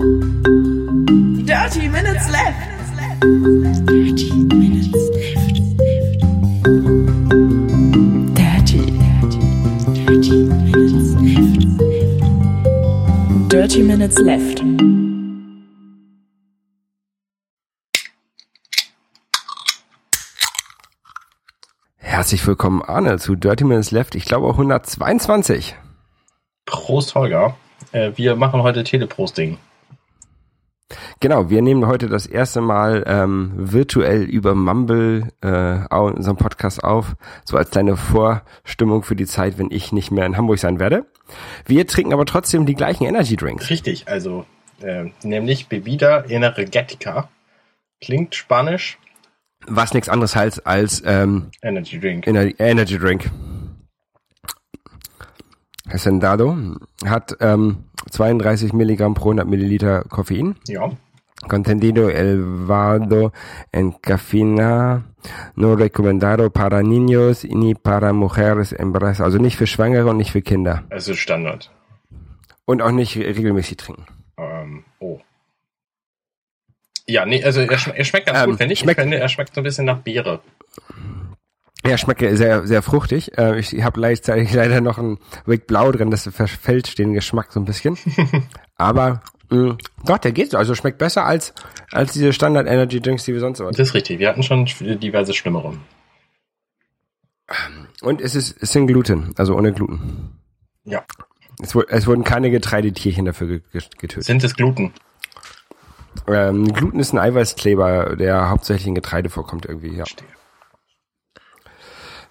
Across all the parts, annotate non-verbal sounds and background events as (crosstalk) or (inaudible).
Dirty Minutes Left. Dirty Minutes Left. Dirty. Dirty Minutes Left. Dirty Minutes Left. Herzlich willkommen, Arne, zu Dirty Minutes Left. Ich glaube auch 122. Prost, Holger. Äh, wir machen heute Teleprosting. Genau, wir nehmen heute das erste Mal ähm, virtuell über Mumble äh, unseren Podcast auf, so als kleine Vorstimmung für die Zeit, wenn ich nicht mehr in Hamburg sein werde. Wir trinken aber trotzdem die gleichen Energy Drinks. Richtig, also äh, nämlich Bebida Energetica. Klingt spanisch. Was nichts anderes heißt als ähm, Energy Drink. Ener Energy Drink. Hacendado hat ähm, 32 Milligramm pro 100 Milliliter Koffein. ja. Contendido elevado en cafeína, no recomendado para niños ni para mujeres embarazadas. Also nicht für Schwangere und nicht für Kinder. Also Standard. Und auch nicht regelmäßig trinken. Ähm, oh. Ja, nee, also er, schm er schmeckt ganz Ähm, gut, finde ich. schmeckt- ich finde, er schmeckt so ein bisschen nach Beere. Ja, schmeckt sehr, sehr fruchtig. Äh, Ich habe gleichzeitig (laughs) leider noch ein Wick Blau drin, das verfälscht den Geschmack so ein bisschen. (laughs) Aber mh, doch, der geht so. Also schmeckt besser als, als diese Standard Energy Drinks, die wir sonst immer Das ist richtig. Wir hatten schon diverse Schlimmere. Und es ist, es sind Gluten, also ohne Gluten. Ja. Es, es wurden keine Getreidetierchen dafür ge- ge- getötet. Sind es Gluten? Ähm, Gluten ist ein Eiweißkleber, der hauptsächlich in Getreide vorkommt irgendwie, ja. Verstehe.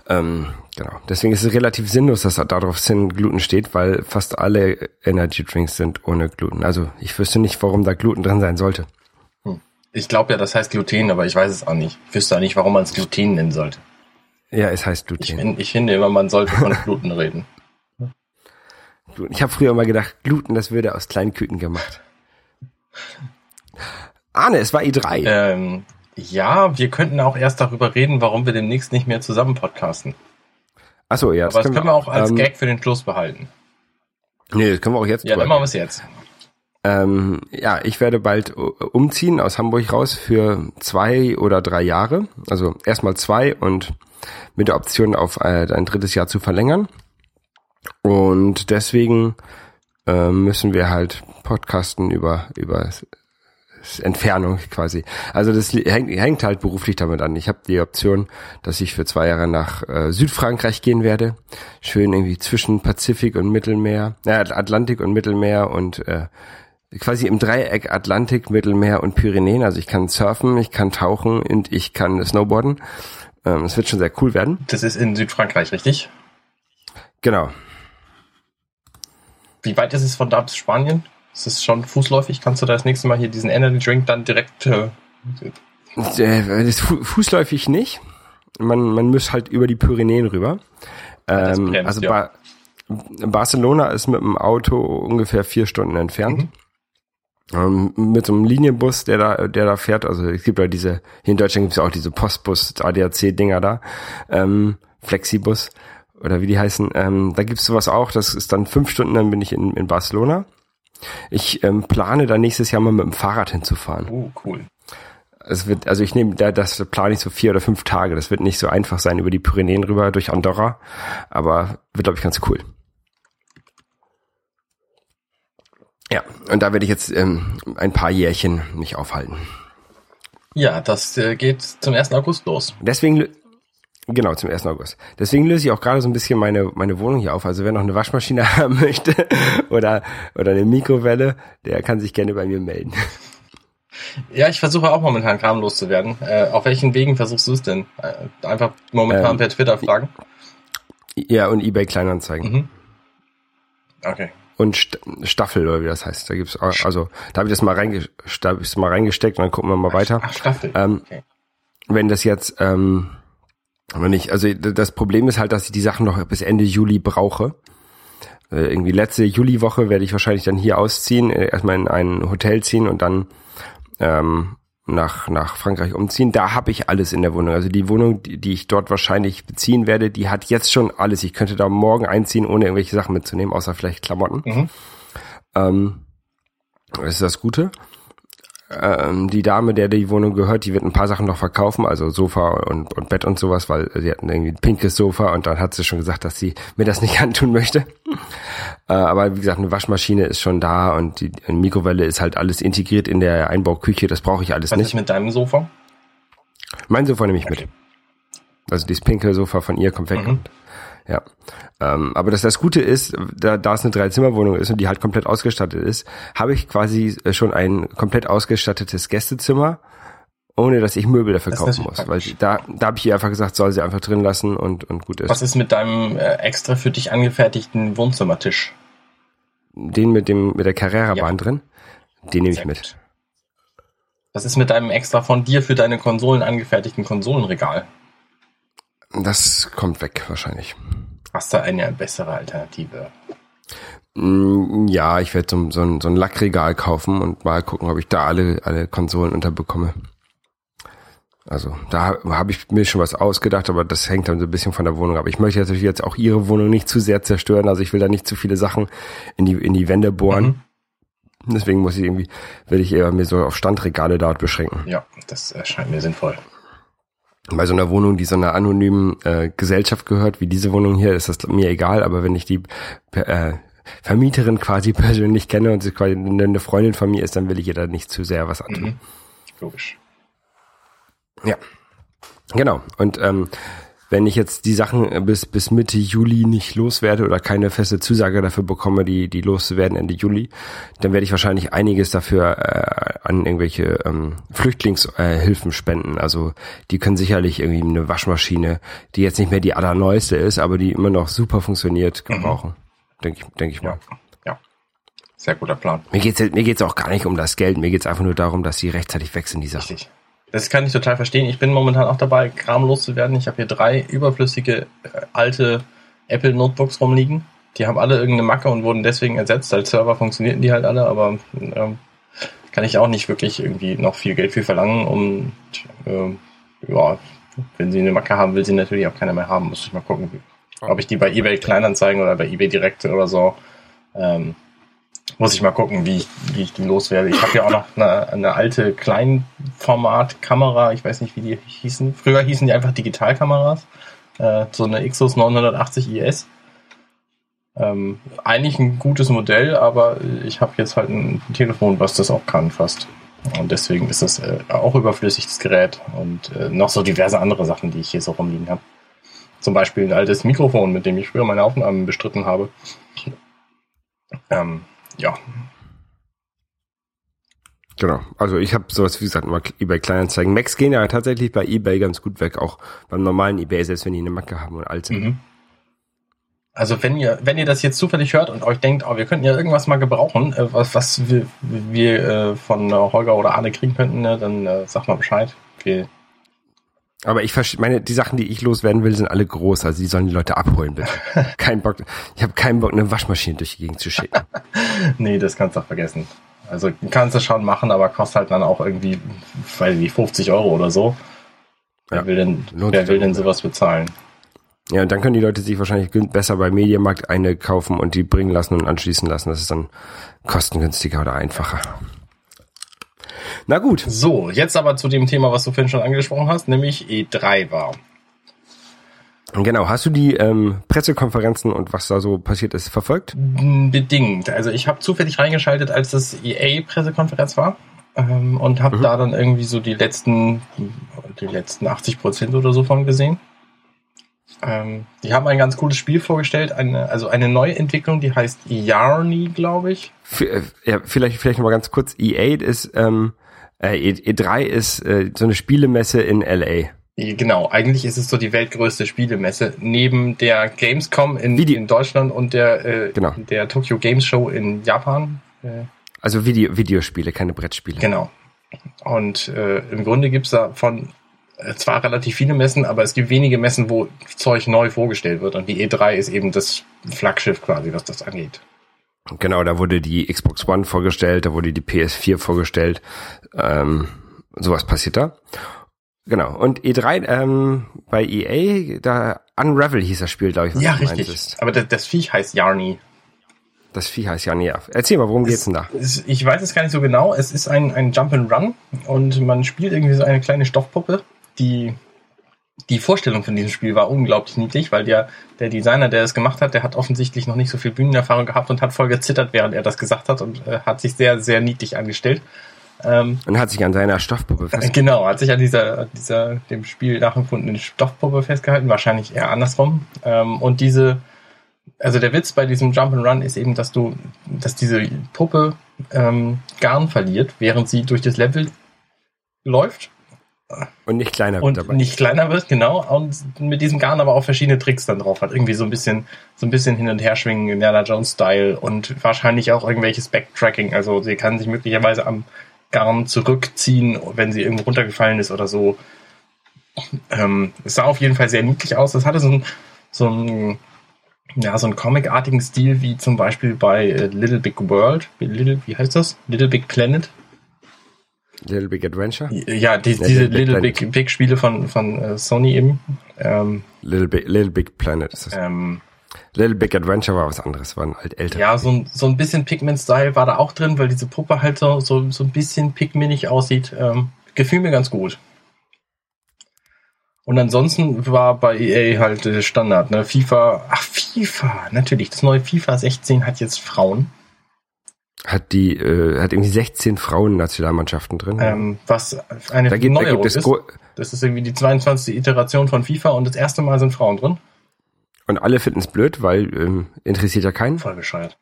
Ähm, genau. Deswegen ist es relativ sinnlos, dass da darauf Sin Gluten steht, weil fast alle Energy Drinks sind ohne Gluten. Also ich wüsste nicht, warum da Gluten drin sein sollte. Ich glaube ja, das heißt Gluten, aber ich weiß es auch nicht. Ich wüsste auch nicht, warum man es Gluten nennen sollte. Ja, es heißt Ich, Gluten. find, ich finde immer, man sollte von (laughs) Gluten reden. Ich habe früher mal gedacht, Gluten, das würde aus kleinen Küten gemacht. (laughs) Arne, es war I3. Ähm, ja, wir könnten auch erst darüber reden, warum wir demnächst nicht mehr zusammen podcasten. Achso, ja. Aber das können wir auch als ähm, Gag für den Schluss behalten. Nee, das können wir auch jetzt Ja, dann machen wir es jetzt. Ähm, ja, ich werde bald uh, umziehen aus Hamburg raus für zwei oder drei Jahre. Also erstmal zwei und mit der Option auf äh, ein drittes Jahr zu verlängern. Und deswegen äh, müssen wir halt podcasten über über Entfernung quasi. Also das hängt, hängt halt beruflich damit an. Ich habe die Option, dass ich für zwei Jahre nach äh, Südfrankreich gehen werde. Schön irgendwie zwischen Pazifik und Mittelmeer, äh, Atlantik und Mittelmeer und äh, quasi im Dreieck Atlantik, Mittelmeer und Pyrenäen. Also ich kann surfen, ich kann tauchen und ich kann snowboarden. Ähm, Es wird schon sehr cool werden. Das ist in Südfrankreich, richtig? Genau. Wie weit ist es von da bis Spanien? Ist es schon fußläufig? Kannst du da das nächste Mal hier diesen Energy Drink dann direkt... Äh, Äh, Das fu fußläufig nicht. Man, man muss halt über die Pyrenäen rüber. Ähm, bremst, also ja. ba Barcelona ist mit dem Auto ungefähr vier Stunden entfernt. Ähm, mit so einem Linienbus, der da, der da fährt, also es gibt ja diese, hier in Deutschland gibt es ja auch diese Postbus, ADAC-Dinger da, ähm, Flexibus oder wie die heißen, ähm, da gibt's sowas auch, das ist dann fünf Stunden, dann bin ich in, in Barcelona. Ich ähm, plane da nächstes Jahr mal mit dem Fahrrad hinzufahren. uh, cool. Es wird, also ich nehme, da- das plane ich so vier oder fünf Tage. Das wird nicht so einfach sein über die Pyrenäen rüber durch Andorra, aber wird, glaube ich, ganz cool. Ja, und da werde ich jetzt ähm, ein paar Jährchen mich aufhalten. Ja, das äh, geht zum 1. August los. Deswegen, genau, zum 1. August. Deswegen löse ich auch gerade so ein bisschen meine, meine Wohnung hier auf. Also wer noch eine Waschmaschine (laughs) haben möchte oder, oder eine Mikrowelle, der kann sich gerne bei mir melden. Ja, ich versuche auch momentan Kram loszuwerden. Äh, auf welchen Wegen versuchst du es denn? Äh, einfach momentan Ähm, per Twitter fragen? Ja, und eBay Kleinanzeigen. Mhm. Okay. und St Staffel oder wie das heißt. Da gibt's auch, also da habe ich das mal reinge da hab ich's mal reingesteckt und dann gucken wir mal weiter. Ach, Staffel. Ähm, okay. Wenn das jetzt ähm, aber nicht, also das Problem ist halt, dass ich die Sachen noch bis Ende Juli brauche. Äh, irgendwie letzte Juliwoche werde ich wahrscheinlich dann hier ausziehen, äh, erstmal in ein Hotel ziehen und dann ähm, nach, nach Frankreich umziehen. Da habe ich alles in der Wohnung. Also die Wohnung, die, die ich dort wahrscheinlich beziehen werde, die hat jetzt schon alles. Ich könnte da morgen einziehen, ohne irgendwelche Sachen mitzunehmen, außer vielleicht Klamotten. Mhm. Ähm, Das ist das Gute. Ähm, die Dame, der die Wohnung gehört, die wird ein paar Sachen noch verkaufen, also Sofa und, und Bett und sowas, weil sie hatten irgendwie ein pinkes Sofa und dann hat sie schon gesagt, dass sie mir das nicht (laughs) antun möchte. Äh, aber wie gesagt, eine Waschmaschine ist schon da und die eine Mikrowelle ist halt alles integriert in der Einbauküche, das brauche ich alles Was nicht. ist mit deinem Sofa? Mein Sofa nehme ich mit. Also dieses pinke Sofa von ihr kommt weg. Mhm. Ja. Ähm, aber das, das Gute ist, da, da es eine Dreizimmerwohnung ist und die halt komplett ausgestattet ist, habe ich quasi äh, schon ein komplett ausgestattetes Gästezimmer, ohne dass ich Möbel dafür Das kaufen muss. Weil praktisch. da, da habe ich ihr einfach gesagt, soll sie einfach drin lassen und, und gut ist. Was ist mit deinem äh, extra für dich angefertigten Wohnzimmertisch? Den mit dem mit der Carrera-Bahn Ja. drin, den nehme ich mit. Was ist mit deinem extra von dir für deine Konsolen angefertigten Konsolenregal? Das kommt weg wahrscheinlich. Hast du eine bessere Alternative? Mm, Ja, ich werde so, so, ein, so ein Lackregal kaufen und mal gucken, ob ich da alle, alle Konsolen unterbekomme. Also da habe ich mir schon was ausgedacht, aber das hängt dann so ein bisschen von der Wohnung ab. Ich möchte natürlich jetzt auch ihre Wohnung nicht zu sehr zerstören, also ich will da nicht zu viele Sachen in die, in die Wände bohren. Mhm. Deswegen muss ich irgendwie, will ich eher mir so auf Standregale dort beschränken. Ja, das erscheint mir sinnvoll. Bei so einer Wohnung, die so einer anonymen äh, Gesellschaft gehört, wie diese Wohnung hier, ist das mir egal, aber wenn ich die äh, Vermieterin quasi (laughs) persönlich kenne und sie quasi eine Freundin von mir ist, dann will ich ihr da nicht zu sehr was antun. Mhm. Logisch. Ja, genau. Und ähm, wenn ich jetzt die Sachen bis bis Mitte Juli nicht loswerde oder keine feste Zusage dafür bekomme, die die loszuwerden Ende Juli, dann werde ich wahrscheinlich einiges dafür äh, an irgendwelche ähm, Flüchtlingshilfen äh, spenden. Also die können sicherlich irgendwie eine Waschmaschine, die jetzt nicht mehr die allerneueste ist, aber die immer noch super funktioniert, gebrauchen. Denke ich, denke ich mal. Ja. Sehr guter Plan. Mir geht's mir geht's auch gar nicht um das Geld. Mir geht's einfach nur darum, dass sie rechtzeitig wechseln die Sachen. Richtig. Das kann ich total verstehen. Ich bin momentan auch dabei, Kram loszuwerden. Ich habe hier drei überflüssige äh, alte Apple Notebooks rumliegen. Die haben alle irgendeine Macke und wurden deswegen ersetzt. Als Server funktionierten die halt alle, aber ähm, kann ich auch nicht wirklich irgendwie noch viel Geld für verlangen. Und ähm, ja, wenn sie eine Macke haben, will sie natürlich auch keiner mehr haben. Muss ich mal gucken, ob ich die bei eBay Kleinanzeigen oder bei eBay Direkt oder so ähm, muss ich mal gucken, wie ich, wie ich die loswerde. Ich habe ja auch noch eine, eine alte Kleinformat-Kamera. Ich weiß nicht, wie die hießen. Früher hießen die einfach Digitalkameras. Äh, so eine Xus 980 IS. Ähm, eigentlich ein gutes Modell, aber ich habe jetzt halt ein Telefon, was das auch kann fast. Und deswegen ist das äh, auch überflüssig, das Gerät. Und äh, noch so diverse andere Sachen, die ich hier so rumliegen habe. Zum Beispiel ein altes Mikrofon, mit dem ich früher meine Aufnahmen bestritten habe. Ähm, ja, Genau. Also ich habe sowas, wie gesagt, mal eBay Kleinanzeigen. Macs gehen ja tatsächlich bei eBay ganz gut weg, auch beim normalen eBay, selbst wenn die eine Macke haben und alt sind. Mhm. Also wenn ihr, wenn ihr das jetzt zufällig hört und euch denkt, oh, wir könnten ja irgendwas mal gebrauchen, äh, was, was wir, wir äh, von äh, Holger oder Arne kriegen könnten, ne, dann äh, sagt mal Bescheid. Wir, Aber ich verstehe, meine, die Sachen, die ich loswerden will, sind alle groß, also die sollen die Leute abholen, bitte. (laughs) Kein Bock, ich habe keinen Bock, eine Waschmaschine durch die Gegend zu schicken. (laughs) nee, das kannst du auch vergessen. Also kannst du schon machen, aber kostet halt dann auch irgendwie, weiß ich nicht, 50 Euro oder so. Wer Ja, will denn, wer will denn sowas bezahlen? Ja, und dann können die Leute sich wahrscheinlich besser bei Mediamarkt eine kaufen und die bringen lassen und anschließen lassen. Das ist dann kostengünstiger oder einfacher. Na gut. So, jetzt aber zu dem Thema, was du vorhin schon angesprochen hast, nämlich E3 war. Genau, hast du die ähm, Pressekonferenzen und was da so passiert ist verfolgt? Bedingt. Also ich habe zufällig reingeschaltet, als das EA-Pressekonferenz war ähm, und habe Mhm. da dann irgendwie so die letzten, die letzten 80 Prozent oder so von gesehen. Ähm, die haben ein ganz cooles Spiel vorgestellt, eine, also eine neue Entwicklung, die heißt Yarny, glaube ich. V äh, ja, vielleicht, vielleicht noch mal ganz kurz. E8 ist, ähm, äh, E- E3 ist äh, so eine Spielemesse in LA. Genau, eigentlich ist es so die weltgrößte Spielemesse neben der Gamescom in, in Deutschland und der, äh, Genau. der Tokyo Games Show in Japan. Äh, Also Video, Videospiele, keine Brettspiele. Genau. Und äh, im Grunde gibt's da von äh, zwar relativ viele Messen, aber es gibt wenige Messen, wo Zeug neu vorgestellt wird. Und die E3 ist eben das Flaggschiff quasi, was das angeht. Genau, da wurde die Xbox One vorgestellt, da wurde die PS4 vorgestellt. Ähm, sowas passiert da. Genau. Und E3 ähm, bei EA, da Unravel hieß das Spiel, glaube ich. was Ja, richtig. Aber das, das Viech heißt Yarny. Das Vieh heißt ja näher. Erzähl mal, worum geht's denn da? Es, ich weiß es gar nicht so genau. Es ist ein, ein Jump and Run und man spielt irgendwie so eine kleine Stoffpuppe, die die Vorstellung von diesem Spiel war unglaublich niedlich, weil der, der Designer, der es gemacht hat, der hat offensichtlich noch nicht so viel Bühnenerfahrung gehabt und hat voll gezittert, während er das gesagt hat und äh, hat sich sehr, sehr niedlich angestellt. Ähm, Und hat sich an seiner Stoffpuppe fest. Genau, hat sich an dieser, dieser dem Spiel nachempfundenen Stoffpuppe festgehalten, wahrscheinlich eher andersrum. Ähm, und diese, also der Witz bei diesem Jump and Run ist eben, dass du, dass diese Puppe ähm, Garn verliert, während sie durch das Level läuft Und nicht kleiner wird und dabei. nicht kleiner wird, genau. Und mit diesem Garn aber auch verschiedene Tricks dann drauf hat. Irgendwie so ein bisschen, so ein bisschen hin und her schwingen, Indiana Jones Style und wahrscheinlich auch irgendwelches Backtracking. Also sie kann sich möglicherweise am Garn zurückziehen, wenn sie irgendwo runtergefallen ist oder so. Ähm, es sah auf jeden Fall sehr niedlich aus. Das hatte so ein, so ein, ja, so einen comicartigen Stil wie zum Beispiel bei äh, Little Big World. Little, wie heißt das? Little Big Planet. Little Big Adventure? Ja, die, Ja, diese Little Big Little. Big, Big Spiele von, von äh, Sony eben. Ähm, Little Big, Little Big Planet ist das. ähm, Little Big Adventure war was anderes, war ein alt älter. ja, so ein, so ein bisschen Pigment-Style war da auch drin, weil diese Puppe halt so, so, so ein bisschen pigmentig aussieht. Ähm, gefiel mir ganz gut. Und ansonsten war bei EA halt Standard, ne? FIFA, ach FIFA, natürlich, das neue FIFA 16 hat jetzt Frauen. Hat die, äh, hat irgendwie 16 Frauen-Nationalmannschaften drin. Ähm, was eine da gibt, da Neuerung es ist. Das ist irgendwie die 22. Iteration von FIFA und das erste Mal sind Frauen drin. und alle finden es blöd, weil ähm, interessiert ja keinen, Voll bescheuert.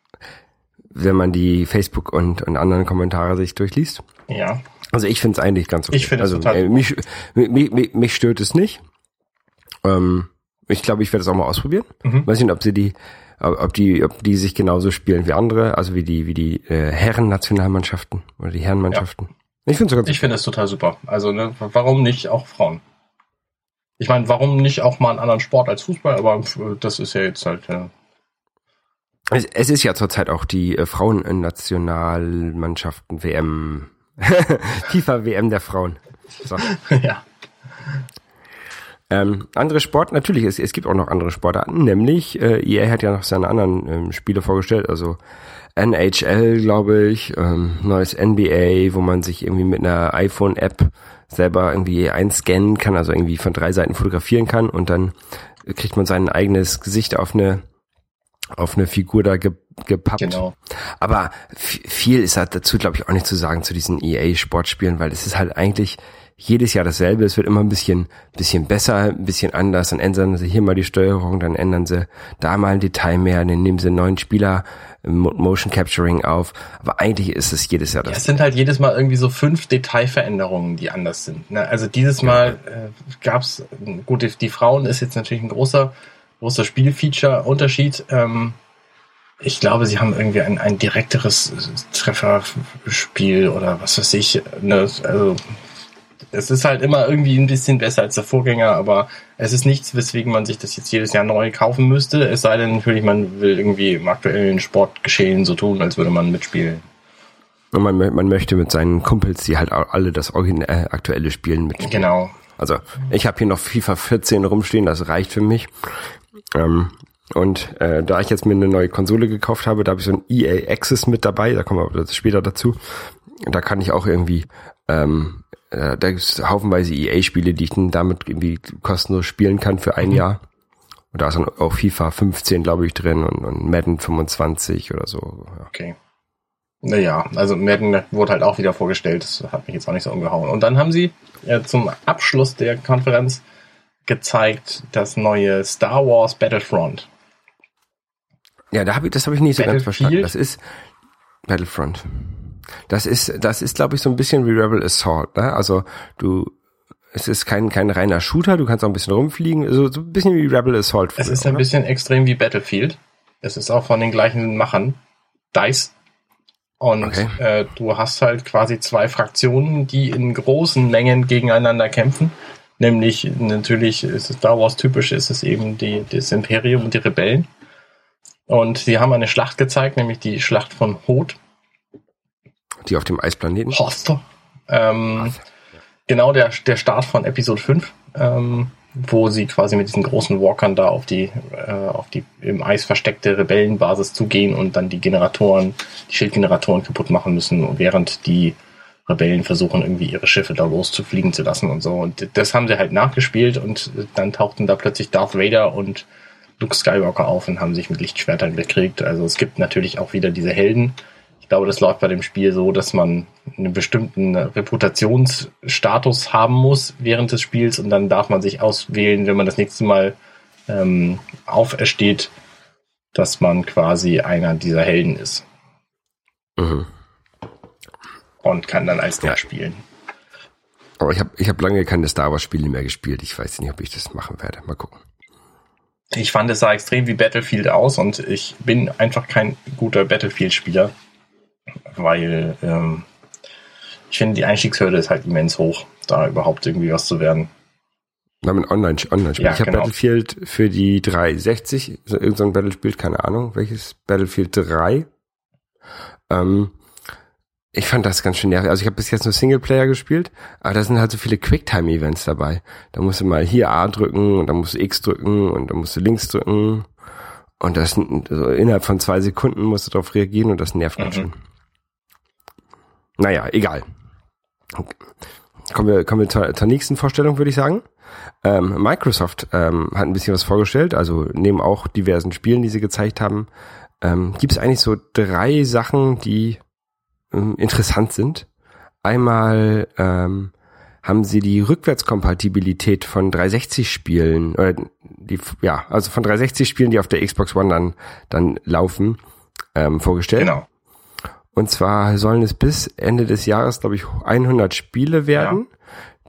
wenn man die Facebook und, und anderen Kommentare sich durchliest. Ja. Also ich finde es eigentlich ganz okay. Ich finde es also, total äh, mich, mich, mich, mich stört es nicht. Ähm, ich glaube, ich werde es auch mal ausprobieren. Mhm. Weiß nicht, ob sie die, ob die, ob die sich genauso spielen wie andere, also wie die, wie die äh, Herren-Nationalmannschaften oder die Herrenmannschaften. Ich finde es Ich finde es total super. Also, ne, warum nicht auch Frauen? Ich meine, warum nicht auch mal einen anderen Sport als Fußball? Aber äh, das ist ja jetzt halt, ja. Es, es ist ja zurzeit auch die äh, Frauen-Nationalmannschaften WM. (laughs) FIFA WM der Frauen. So. (laughs) ja. Ähm, andere Sport, natürlich, es, es gibt auch noch andere Sportarten, nämlich äh, EA hat ja noch seine anderen ähm, Spiele vorgestellt, also NHL, glaube ich, ähm, neues NBA, wo man sich irgendwie mit einer iPhone-App selber irgendwie einscannen kann, also irgendwie von drei Seiten fotografieren kann und dann kriegt man sein eigenes Gesicht auf eine auf eine Figur da ge, gepappt. Genau. Aber viel ist halt dazu, glaube ich, auch nicht zu sagen zu diesen EA-Sportspielen, weil es ist halt eigentlich jedes Jahr dasselbe. Es wird immer ein bisschen, bisschen besser, ein bisschen anders. Dann ändern sie hier mal die Steuerung, dann ändern sie da mal ein Detail mehr, dann nehmen sie einen neuen Spieler Mo- Motion Capturing auf. Aber eigentlich ist es jedes Jahr Ja, das. es sind halt jedes Mal irgendwie so fünf Detailveränderungen, die anders sind. Ne? Also dieses Mal äh, gab's gut, die, die Frauen ist jetzt natürlich ein großer, großer Spielfeature-Unterschied. Ähm, ich glaube, sie haben irgendwie ein, ein direkteres Trefferspiel oder was weiß ich. Ne? Also es ist halt immer irgendwie ein bisschen besser als der Vorgänger, aber es ist nichts, weswegen man sich das jetzt jedes Jahr neu kaufen müsste. Es sei denn natürlich, man will irgendwie im aktuellen Sportgeschehen so tun, als würde man mitspielen. Und man, man möchte mit seinen Kumpels, die halt auch alle das Origin äh, aktuelle Spielen mit. Genau. Also ich habe hier noch FIFA 14 rumstehen, das reicht für mich. Ähm, und äh, da ich jetzt mir eine neue Konsole gekauft habe, da habe ich so ein EA Access mit dabei, da kommen wir später dazu. Da kann ich auch irgendwie, ähm, äh, da gibt es haufenweise EA-Spiele, die ich dann damit irgendwie kostenlos spielen kann für ein Jahr. Und da ist dann auch FIFA 15, glaube ich, drin und, und Madden 25 oder so. Ja. Okay. Naja, also Madden wurde halt auch wieder vorgestellt. Das hat mich jetzt auch nicht so umgehauen. Und dann haben sie äh, zum Abschluss der Konferenz gezeigt das neue Star Wars Battlefront. Ja, da hab ich, das habe ich nicht so ganz verstanden. Das ist Battlefront. Das ist, das ist, glaube ich, so ein bisschen wie Rebel Assault. Ne? Also du, es ist kein kein reiner Shooter. Du kannst auch ein bisschen rumfliegen. So, so ein bisschen wie Rebel Assault. Es früher, ist ein oder? bisschen extrem wie Battlefield. Es ist auch von den gleichen Machern. DICE. Und Okay. äh, du hast halt quasi zwei Fraktionen, die in großen Mengen gegeneinander kämpfen. Nämlich, natürlich ist es Star Wars typisch, ist es eben die, das Imperium und die Rebellen. Und sie haben eine Schlacht gezeigt, nämlich die Schlacht von Hoth. Die auf dem Eisplaneten. Hoth. Ähm, genau der, der Start von Episode 5. Ähm, wo sie quasi mit diesen großen Walkern da auf die, äh, auf die im Eis versteckte Rebellenbasis zugehen und dann die Generatoren, die Schildgeneratoren kaputt machen müssen, während die Rebellen versuchen, irgendwie ihre Schiffe da loszufliegen zu lassen und so. Und das haben sie halt nachgespielt und dann tauchten da plötzlich Darth Vader und Luke Skywalker auf und haben sich mit Lichtschwertern bekriegt. Also es gibt natürlich auch wieder diese Helden. Ich glaube, das läuft bei dem Spiel so, dass man einen bestimmten Reputationsstatus haben muss während des Spiels und dann darf man sich auswählen, wenn man das nächste Mal ähm, aufersteht, dass man quasi einer dieser Helden ist. Mhm und kann dann als der ja. spielen. Aber ich habe ich hab lange keine Star Wars Spiele mehr gespielt. Ich weiß nicht, ob ich das machen werde. Mal gucken. Ich fand, es sah extrem wie Battlefield aus und ich bin einfach kein guter Battlefield-Spieler, weil ähm, ich finde, die Einstiegshürde ist halt immens hoch, da überhaupt irgendwie was zu werden. Na, mit Online, Online. Ja, ich habe genau. Battlefield für die 360, so irgendein so Battlefield, keine Ahnung, welches Battlefield 3. Ähm, ich fand das ganz schön nervig. Also ich habe bis jetzt nur Singleplayer gespielt, aber da sind halt so viele Quicktime-Events dabei. Da musst du mal hier A drücken und dann musst du X drücken und dann musst du links drücken. Und das also innerhalb von zwei Sekunden musst du darauf reagieren und das nervt ganz mhm. schön. Naja, egal. Kommen wir, kommen wir zur, zur nächsten Vorstellung, würde ich sagen. Ähm, Microsoft ähm, hat ein bisschen was vorgestellt, also neben auch diversen Spielen, die sie gezeigt haben, ähm, gibt es eigentlich so drei Sachen, die ähm, interessant sind. Einmal ähm, haben sie die Rückwärtskompatibilität von 360-Spielen, oder die, ja, also von 360-Spielen, die auf der Xbox One dann, dann laufen, ähm, vorgestellt. Genau. Und zwar sollen es bis Ende des Jahres, glaube ich, 100 Spiele werden. Ja.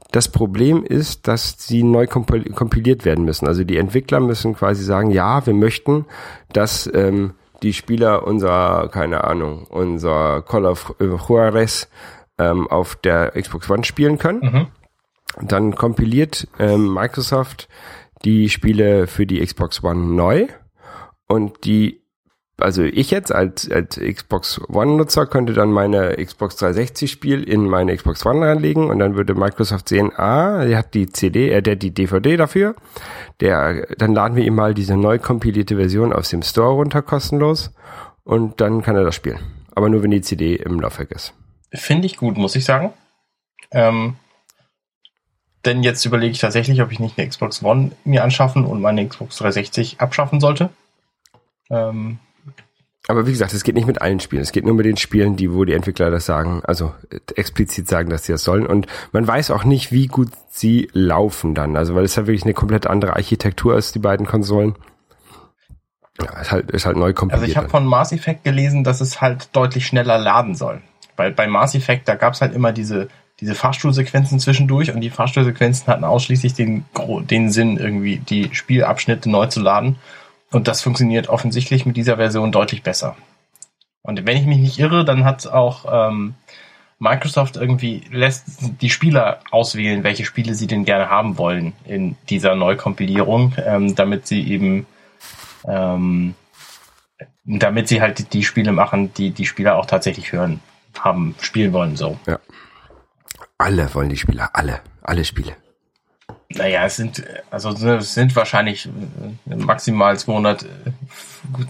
Das Problem ist, dass sie neu kompiliert werden müssen. Also die Entwickler müssen quasi sagen, ja, wir möchten, dass ähm, die Spieler unser, keine Ahnung, unser Call of Juarez ähm, auf der Xbox One spielen können. Mhm. Dann kompiliert ähm, Microsoft die Spiele für die Xbox One neu und die also ich jetzt als, als Xbox One-Nutzer könnte dann meine Xbox 360-Spiel in meine Xbox One reinlegen und dann würde Microsoft sehen, ah, der hat die CD, äh, der die DVD dafür. Der, dann laden wir ihm mal diese neu kompilierte Version aus dem Store runter kostenlos und dann kann er das spielen. Aber nur wenn die CD im Laufwerk ist. Finde ich gut, muss ich sagen. Ähm, denn jetzt überlege ich tatsächlich, ob ich nicht eine Xbox One mir anschaffen und meine Xbox 360 abschaffen sollte. Ähm, aber wie gesagt, es geht nicht mit allen Spielen. Es geht nur mit den Spielen, die, wo die Entwickler das sagen, also explizit sagen, dass sie das sollen. Und man weiß auch nicht, wie gut sie laufen dann. Also, weil es ja wirklich eine komplett andere Architektur ist, die beiden Konsolen. Ja, ist halt, ist halt neu kompiliert. Also ich habe von Mass Effect gelesen, dass es halt deutlich schneller laden soll. Weil bei Mass Effect, da gab es halt immer diese, diese Fahrstuhlsequenzen zwischendurch und die Fahrstuhlsequenzen hatten ausschließlich den, den Sinn, irgendwie die Spielabschnitte neu zu laden. Und das funktioniert offensichtlich mit dieser Version deutlich besser. Und wenn ich mich nicht irre, dann hat auch ähm, Microsoft irgendwie lässt die Spieler auswählen, welche Spiele sie denn gerne haben wollen in dieser Neukompilierung, ähm, damit sie eben ähm, damit sie halt die Spiele machen, die die Spieler auch tatsächlich hören, haben, spielen wollen, so. Ja. Alle wollen die Spieler, alle, alle Spiele. Naja, es sind, also es sind wahrscheinlich äh, maximal 200 äh,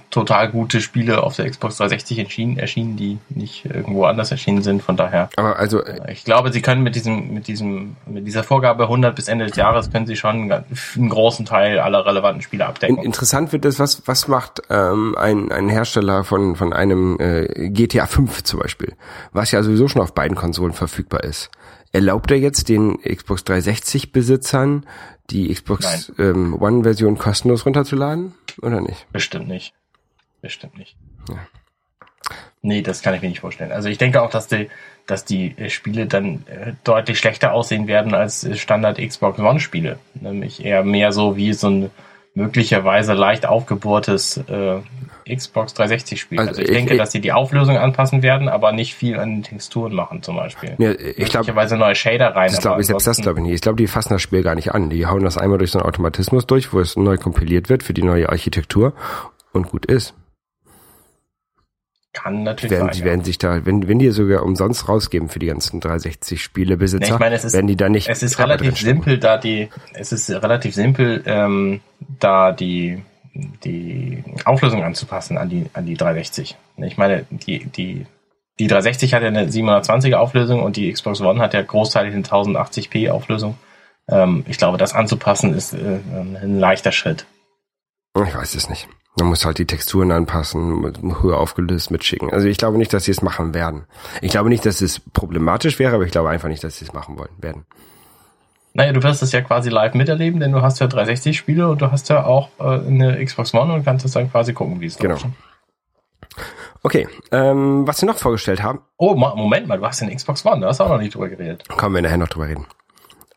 total gute Spiele auf der Xbox 360 erschienen, erschienen, die nicht irgendwo anders erschienen sind. Von daher. Aber also, äh, ich glaube, sie können mit diesem, mit diesem, mit dieser Vorgabe 100 bis Ende des Jahres können sie schon einen großen Teil aller relevanten Spiele abdecken. Interessant wird es, was, was macht ähm, ein, ein Hersteller von, von einem äh, GTA 5 zum Beispiel, was ja sowieso schon auf beiden Konsolen verfügbar ist. Erlaubt er jetzt den Xbox 360 Besitzern die Xbox ähm, One Version kostenlos runterzuladen oder nicht? Bestimmt nicht. Bestimmt nicht. Ja. Nee, das kann ich mir nicht vorstellen. Also ich denke auch, dass die, dass die äh, Spiele dann äh, deutlich schlechter aussehen werden als Standard Xbox One Spiele. Nämlich eher mehr so wie so ein möglicherweise leicht aufgebohrtes äh, Xbox 360 Spiel. Also, also ich, ich, denke, ich, dass sie die Auflösung anpassen werden, aber nicht viel an den Texturen machen zum Beispiel. Ja, ich glaube, neue Shader rein. Das glaube ich selbst das glaube ich nicht. Ich glaube, die fassen das Spiel gar nicht an. Die hauen das einmal durch so einen Automatismus durch, wo es neu kompiliert wird für die neue Architektur und gut ist. Kann natürlich werden, sein. die ja. werden sich da, wenn, wenn die sogar umsonst rausgeben für die ganzen 360 Spielebesitzer, Nee, ich meine, es ist- werden die da nicht. Es ist relativ simpel, da die, es ist relativ simpel, ähm, da die, die Auflösung anzupassen an die, an die 360. Ich meine, die, die, die 360 hat ja eine 720er Auflösung und die Xbox One hat ja großteilig eine 1080p Auflösung. Ähm, ich glaube, das anzupassen ist äh, ein leichter Schritt. Ich weiß es nicht. Man muss halt die Texturen anpassen, höher aufgelöst mitschicken. Also ich glaube nicht, dass sie es machen werden. Ich glaube nicht, dass es problematisch wäre, aber ich glaube einfach nicht, dass sie es machen wollen werden. Naja, du wirst es ja quasi live miterleben, denn du hast ja 360-Spiele und du hast ja auch äh, eine Xbox One und kannst es dann quasi gucken, wie es Genau. läuft. Okay, ähm, was wir noch vorgestellt haben, Oh, Moment mal, du hast eine Xbox One, da hast du auch noch nicht drüber geredet. kommen wir nachher noch drüber reden.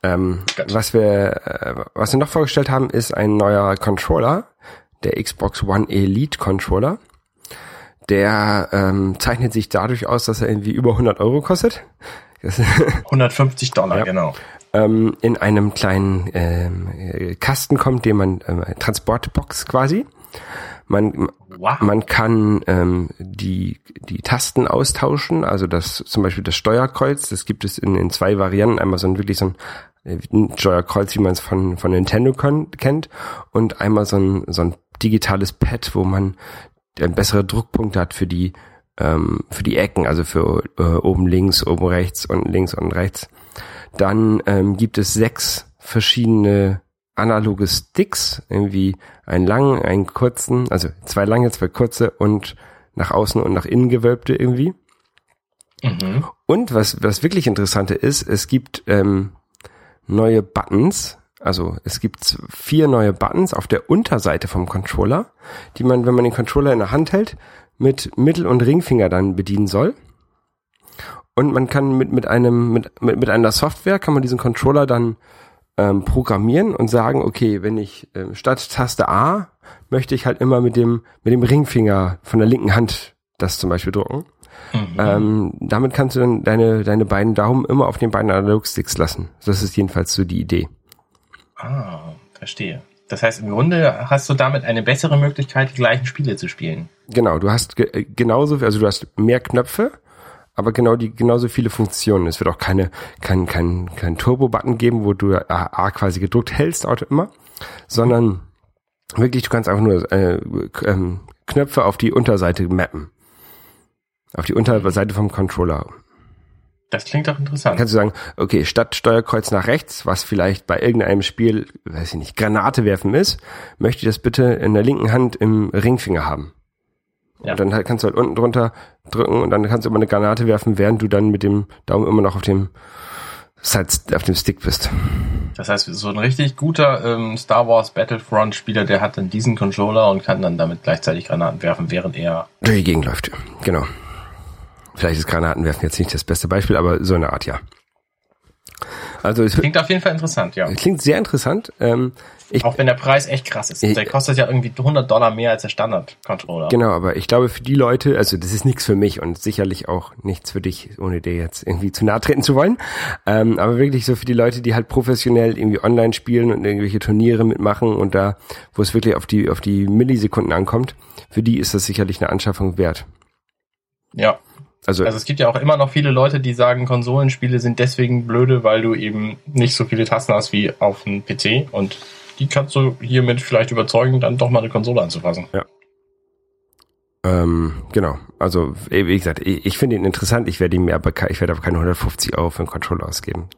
Ähm, was wir, äh, was wir noch vorgestellt haben, ist ein neuer Controller, der Xbox One Elite Controller. Der ähm, zeichnet sich dadurch aus, dass er irgendwie über 100 Euro kostet. Das (laughs) 150 Dollar, Ja. genau. Ähm, in einem kleinen ähm, äh, Kasten kommt, den man ähm, Transportbox quasi. Man Wow. man kann ähm, die die Tasten austauschen, also das zum Beispiel das Steuerkreuz, das gibt es in, in zwei Varianten, einmal so ein wirklich so ein, äh, Steuerkreuz, wie man es von von Nintendo kennt, und einmal so ein so ein digitales Pad, wo man äh, bessere Druckpunkte hat für die ähm, für die Ecken, also für äh, oben links, oben rechts, unten links, unten rechts. Dann ähm, gibt es sechs verschiedene analoge Sticks, irgendwie einen langen, einen kurzen, also zwei lange, zwei kurze und nach außen und nach innen gewölbte irgendwie. Mhm. Und was, was wirklich interessante ist, es gibt ähm, neue Buttons. Also es gibt vier neue Buttons auf der Unterseite vom Controller, die man, wenn man den Controller in der Hand hält, mit Mittel- und Ringfinger dann bedienen soll. Und man kann mit, mit einem, mit, mit, mit einer Software kann man diesen Controller dann ähm, programmieren und sagen, okay, wenn ich ähm, statt Taste A möchte ich halt immer mit dem, mit dem Ringfinger von der linken Hand das zum Beispiel drucken. Mhm. Ähm, damit kannst du dann deine, deine beiden Daumen immer auf den beiden Analogsticks lassen. Das ist jedenfalls so die Idee. Ah, verstehe. Das heißt, im Grunde hast du damit eine bessere Möglichkeit, die gleichen Spiele zu spielen. Genau, du hast ge äh, genauso, also du hast mehr Knöpfe, aber genau die genauso viele Funktionen. Es wird auch keine kein kein kein Turbo-Button geben, wo du A, A quasi gedrückt hältst, auto immer, sondern wirklich du kannst einfach nur äh, ähm, Knöpfe auf die Unterseite mappen, auf die Unterseite vom Controller. Das klingt doch interessant. kannst du sagen, okay, statt Steuerkreuz nach rechts, was vielleicht bei irgendeinem Spiel, weiß ich nicht, Granate werfen ist, möchte ich das bitte in der linken Hand im Ringfinger haben. Ja. Und dann halt kannst du halt unten drunter drücken und dann kannst du immer eine Granate werfen, während du dann mit dem Daumen immer noch auf dem Side, auf dem Stick bist. Das heißt, so ein richtig guter ähm, Star Wars Battlefront Spieler, der hat dann diesen Controller und kann dann damit gleichzeitig Granaten werfen, während er Durch die Gegend läuft. Genau. Vielleicht ist Granatenwerfen jetzt nicht das beste Beispiel, aber so eine Art, ja. Also es klingt auf jeden Fall interessant, ja. klingt sehr interessant. Ähm, ich, Auch wenn der Preis echt krass ist. Ich- Der kostet ja irgendwie 100 Dollar mehr als der Standard-Controller. Genau, aber ich glaube für die Leute, also das ist nichts für mich und sicherlich auch nichts für dich, ohne dir jetzt irgendwie zu nahe treten zu wollen. Ähm, aber wirklich so für die Leute, die halt professionell irgendwie online spielen und irgendwelche Turniere mitmachen und da, wo es wirklich auf die, auf die Millisekunden ankommt, für die ist das sicherlich eine Anschaffung wert. Ja. Also, Also es gibt ja auch immer noch viele Leute, die sagen, Konsolenspiele sind deswegen blöde, weil du eben nicht so viele Tasten hast wie auf dem PC und die kannst du hiermit vielleicht überzeugen, dann doch mal eine Konsole anzufassen. ähm, genau. Also, wie gesagt, ich, ich finde ihn interessant. Ich werde ihm aber, ich werde aber keine 150 Euro für einen Controller ausgeben.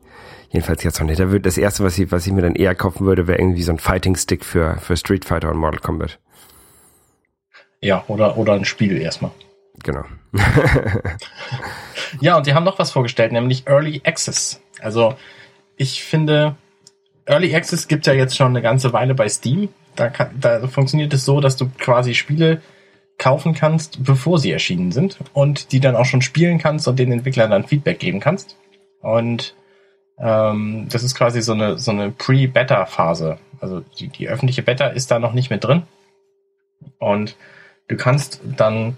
Jedenfalls jetzt noch nicht. Da wird das erste, was ich, was ich mir dann eher kaufen würde, wäre irgendwie so ein Fighting Stick für, für Street Fighter und Mortal Kombat. Ja, oder, oder ein Spiel erstmal. Genau. (laughs) Ja, und die haben noch was vorgestellt, nämlich Early Access. Also ich finde, Early Access gibt ja jetzt schon eine ganze Weile bei Steam. Da, kann, da funktioniert es so, dass du quasi Spiele kaufen kannst, bevor sie erschienen sind und die dann auch schon spielen kannst und den Entwicklern dann Feedback geben kannst. Und ähm, das ist quasi so eine, so eine Pre-Beta-Phase. Also die, die öffentliche Beta ist da noch nicht mit drin. Und du kannst dann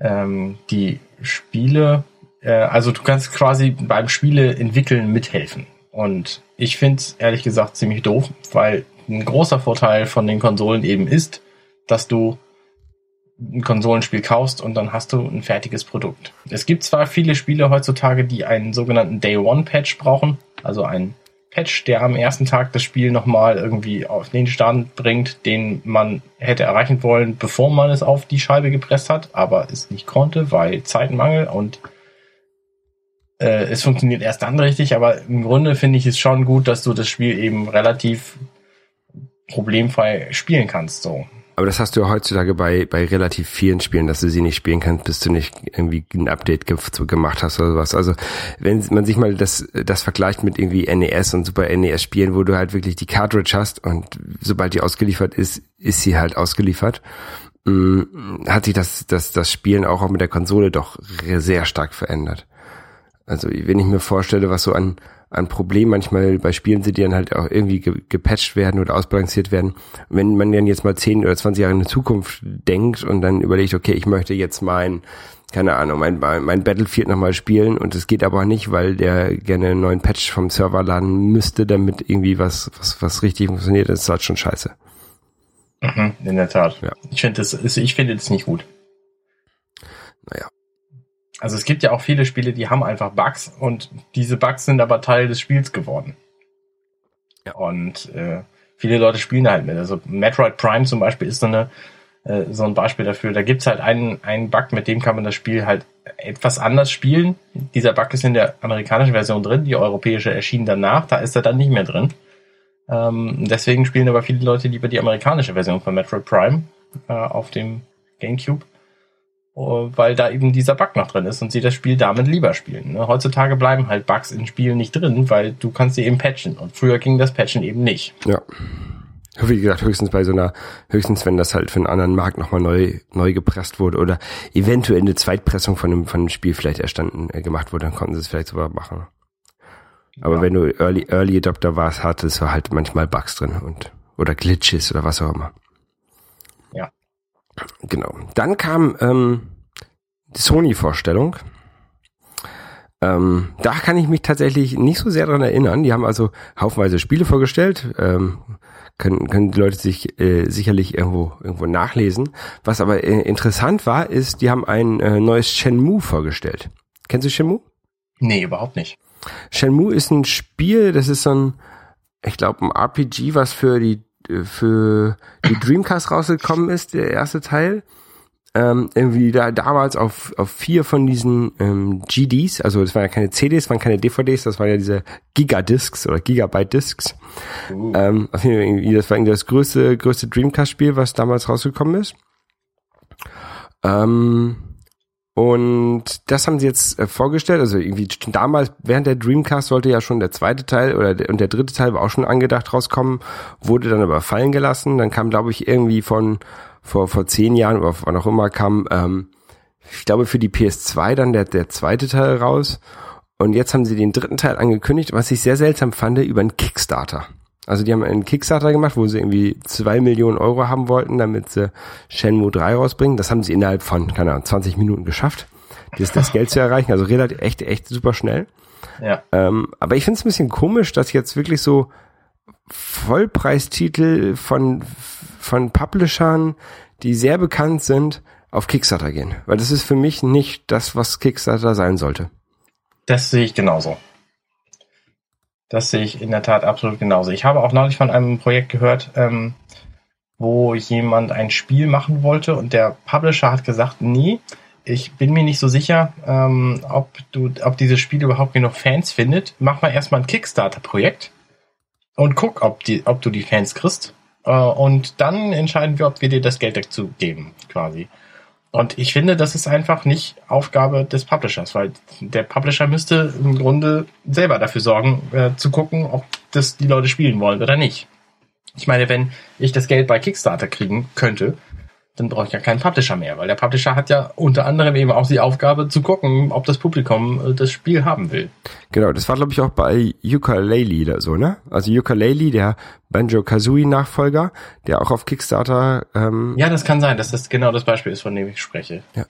ähm, die Spiele, äh, also du kannst quasi beim Spiele entwickeln mithelfen. Und ich finde es ehrlich gesagt ziemlich doof, weil ein großer Vorteil von den Konsolen eben ist, dass du ein Konsolenspiel kaufst und dann hast du ein fertiges Produkt. Es gibt zwar viele Spiele heutzutage, die einen sogenannten Day One Patch brauchen, also ein Patch, der am ersten Tag das Spiel nochmal irgendwie auf den Stand bringt, den man hätte erreichen wollen, bevor man es auf die Scheibe gepresst hat, aber es nicht konnte, weil Zeitmangel und äh, es funktioniert erst dann richtig, aber im Grunde finde ich es schon gut, dass du das Spiel eben relativ problemfrei spielen kannst, so. Aber das hast du ja heutzutage bei, bei relativ vielen Spielen, dass du sie nicht spielen kannst, bis du nicht irgendwie ein Update ge gemacht hast oder sowas. Also wenn man sich mal das, das vergleicht mit irgendwie NES und Super NES Spielen, wo du halt wirklich die Cartridge hast und sobald die ausgeliefert ist, ist sie halt ausgeliefert, mm, hat sich das, das, das Spielen auch, auch mit der Konsole doch sehr stark verändert. Also wenn ich mir vorstelle, was so an, an Problemen manchmal bei Spielen sind, die dann halt auch irgendwie ge gepatcht werden oder ausbalanciert werden. Wenn man dann jetzt mal 10 oder 20 Jahre in die Zukunft denkt und dann überlegt, okay, ich möchte jetzt mein, keine Ahnung, mein, mein Battlefield nochmal spielen und es geht aber nicht, weil der gerne einen neuen Patch vom Server laden müsste, damit irgendwie was, was, was richtig funktioniert, das ist halt schon scheiße. Mhm, in der Tat. Ja. Ich finde das, ich finde das nicht gut. Naja. Also es gibt ja auch viele Spiele, die haben einfach Bugs und diese Bugs sind aber Teil des Spiels geworden. Ja. Und äh, viele Leute spielen halt mit. Also Metroid Prime zum Beispiel ist so eine äh, so ein Beispiel dafür. Da gibt's halt einen, einen Bug, mit dem kann man das Spiel halt etwas anders spielen. Dieser Bug ist in der amerikanischen Version drin, die europäische erschien danach, da ist er dann nicht mehr drin. Ähm, deswegen spielen aber viele Leute lieber die amerikanische Version von Metroid Prime äh, auf dem GameCube. Oh, weil da eben dieser Bug noch drin ist und sie das Spiel damit lieber spielen. Ne? Heutzutage bleiben halt Bugs in Spielen nicht drin, weil du kannst sie eben patchen und früher ging das Patchen eben nicht. Ja. Wie gesagt, höchstens bei so einer, höchstens wenn das halt für einen anderen Markt nochmal neu, neu gepresst wurde oder eventuell eine Zweitpressung von dem, von dem Spiel vielleicht erstanden, äh, gemacht wurde, dann konnten sie es vielleicht sogar machen. Aber ja. wenn du Early, Early Adopter warst, hattest du halt manchmal Bugs drin und, oder Glitches oder was auch immer. Genau. Dann kam ähm, die Sony-Vorstellung. Ähm, da kann ich mich tatsächlich nicht so sehr dran erinnern. Die haben also haufenweise Spiele vorgestellt. Ähm, können, können die Leute sich äh, sicherlich irgendwo irgendwo nachlesen. Was aber äh, interessant war, ist, die haben ein äh, neues Shenmue vorgestellt. Kennst du Shenmue? Nee, überhaupt nicht. Shenmue ist ein Spiel, das ist so ein, ich glaube, ein RPG, was für die für die Dreamcast rausgekommen ist, der erste Teil. Ähm, irgendwie da damals auf, auf vier von diesen ähm, GDs, also das waren ja keine CDs, waren keine DVDs, das waren ja diese Gigadiscs oder Gigabyte-Discs. Uh. Ähm, das war irgendwie das größte, größte Dreamcast-Spiel, was damals rausgekommen ist. Ähm, und das haben sie jetzt äh, vorgestellt. Also irgendwie damals während der Dreamcast sollte ja schon der zweite Teil oder der, und der dritte Teil war auch schon angedacht rauskommen, wurde dann aber fallen gelassen. Dann kam, glaube ich, irgendwie von vor vor zehn Jahren oder wann auch immer kam, ähm, ich glaube für die PS2 dann der der zweite Teil raus. Und jetzt haben sie den dritten Teil angekündigt, was ich sehr seltsam fand, über einen Kickstarter. Also die haben einen Kickstarter gemacht, wo sie irgendwie zwei Millionen Euro haben wollten, damit sie Shenmue 3 rausbringen. Das haben sie innerhalb von, keine Ahnung, 20 Minuten geschafft, das, das Geld zu erreichen. Also relativ, echt, echt super schnell. Ja. Ähm, aber ich finde es ein bisschen komisch, dass jetzt wirklich so Vollpreistitel von, von Publishern, die sehr bekannt sind, auf Kickstarter gehen. Weil das ist für mich nicht das, was Kickstarter sein sollte. Das sehe ich genauso. Das sehe ich in der Tat absolut genauso. Ich habe auch neulich von einem Projekt gehört, ähm, wo jemand ein Spiel machen wollte und der Publisher hat gesagt, nee, ich bin mir nicht so sicher, ähm, ob du, ob dieses Spiel überhaupt genug Fans findet. Mach mal erstmal ein Kickstarter-Projekt und guck, ob, die, ob du die Fans kriegst. Äh, und dann entscheiden wir, ob wir dir das Geld dazu geben, quasi. Und ich finde, das ist einfach nicht Aufgabe des Publishers, weil der Publisher müsste im Grunde selber dafür sorgen, äh, zu gucken, ob das die Leute spielen wollen oder nicht. Ich meine, wenn ich das Geld bei Kickstarter kriegen könnte, dann brauche ich ja keinen Publisher mehr, weil der Publisher hat ja unter anderem eben auch die Aufgabe zu gucken, ob das Publikum äh, das Spiel haben will. Genau, das war glaube ich auch bei Ukulele oder so, ne? Also Ukulele, der Banjo-Kazooie-Nachfolger, der auch auf Kickstarter... Ähm ja, das kann sein, dass das genau das Beispiel ist, von dem ich spreche. Ja.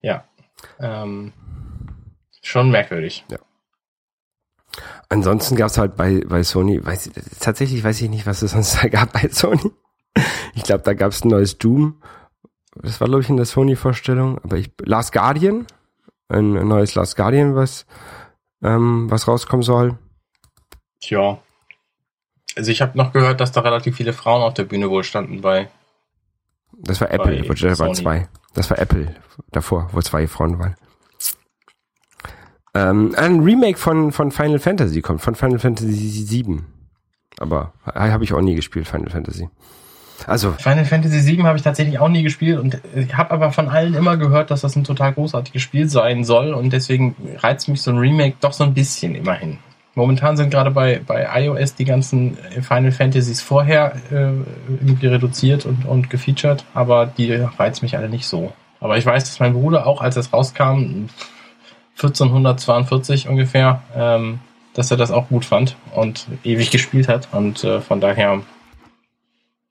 Ja. Ähm, schon merkwürdig. Ja. Ansonsten gab es halt bei, bei Sony, weiß, tatsächlich weiß ich nicht, was es sonst (laughs) da gab bei Sony. (laughs) Ich glaube, da gab es ein neues Doom das war glaube ich in der Sony-Vorstellung, aber ich, Last Guardian, ein, ein neues Last Guardian, was, ähm, was rauskommen soll. Tja. Also ich habe noch gehört, dass da relativ viele Frauen auf der Bühne wohl standen bei. Das war Apple, Bei wo waren zwei. Das war Apple davor, wo zwei Frauen waren. Ähm, ein Remake von, von Final Fantasy kommt, von Final Fantasy VII. Aber habe ich auch nie gespielt, Final Fantasy. Also, Final Fantasy VII habe ich tatsächlich auch nie gespielt und ich habe aber von allen immer gehört, dass das ein total großartiges Spiel sein soll und deswegen reizt mich so ein Remake doch so ein bisschen immerhin. Momentan sind gerade bei, bei iOS die ganzen Final Fantasies vorher äh, irgendwie reduziert und, und gefeatured, aber die reizen mich alle nicht so. Aber ich weiß, dass mein Bruder auch, als es rauskam, 1442 ungefähr, ähm, dass er das auch gut fand und ewig gespielt hat und äh, von daher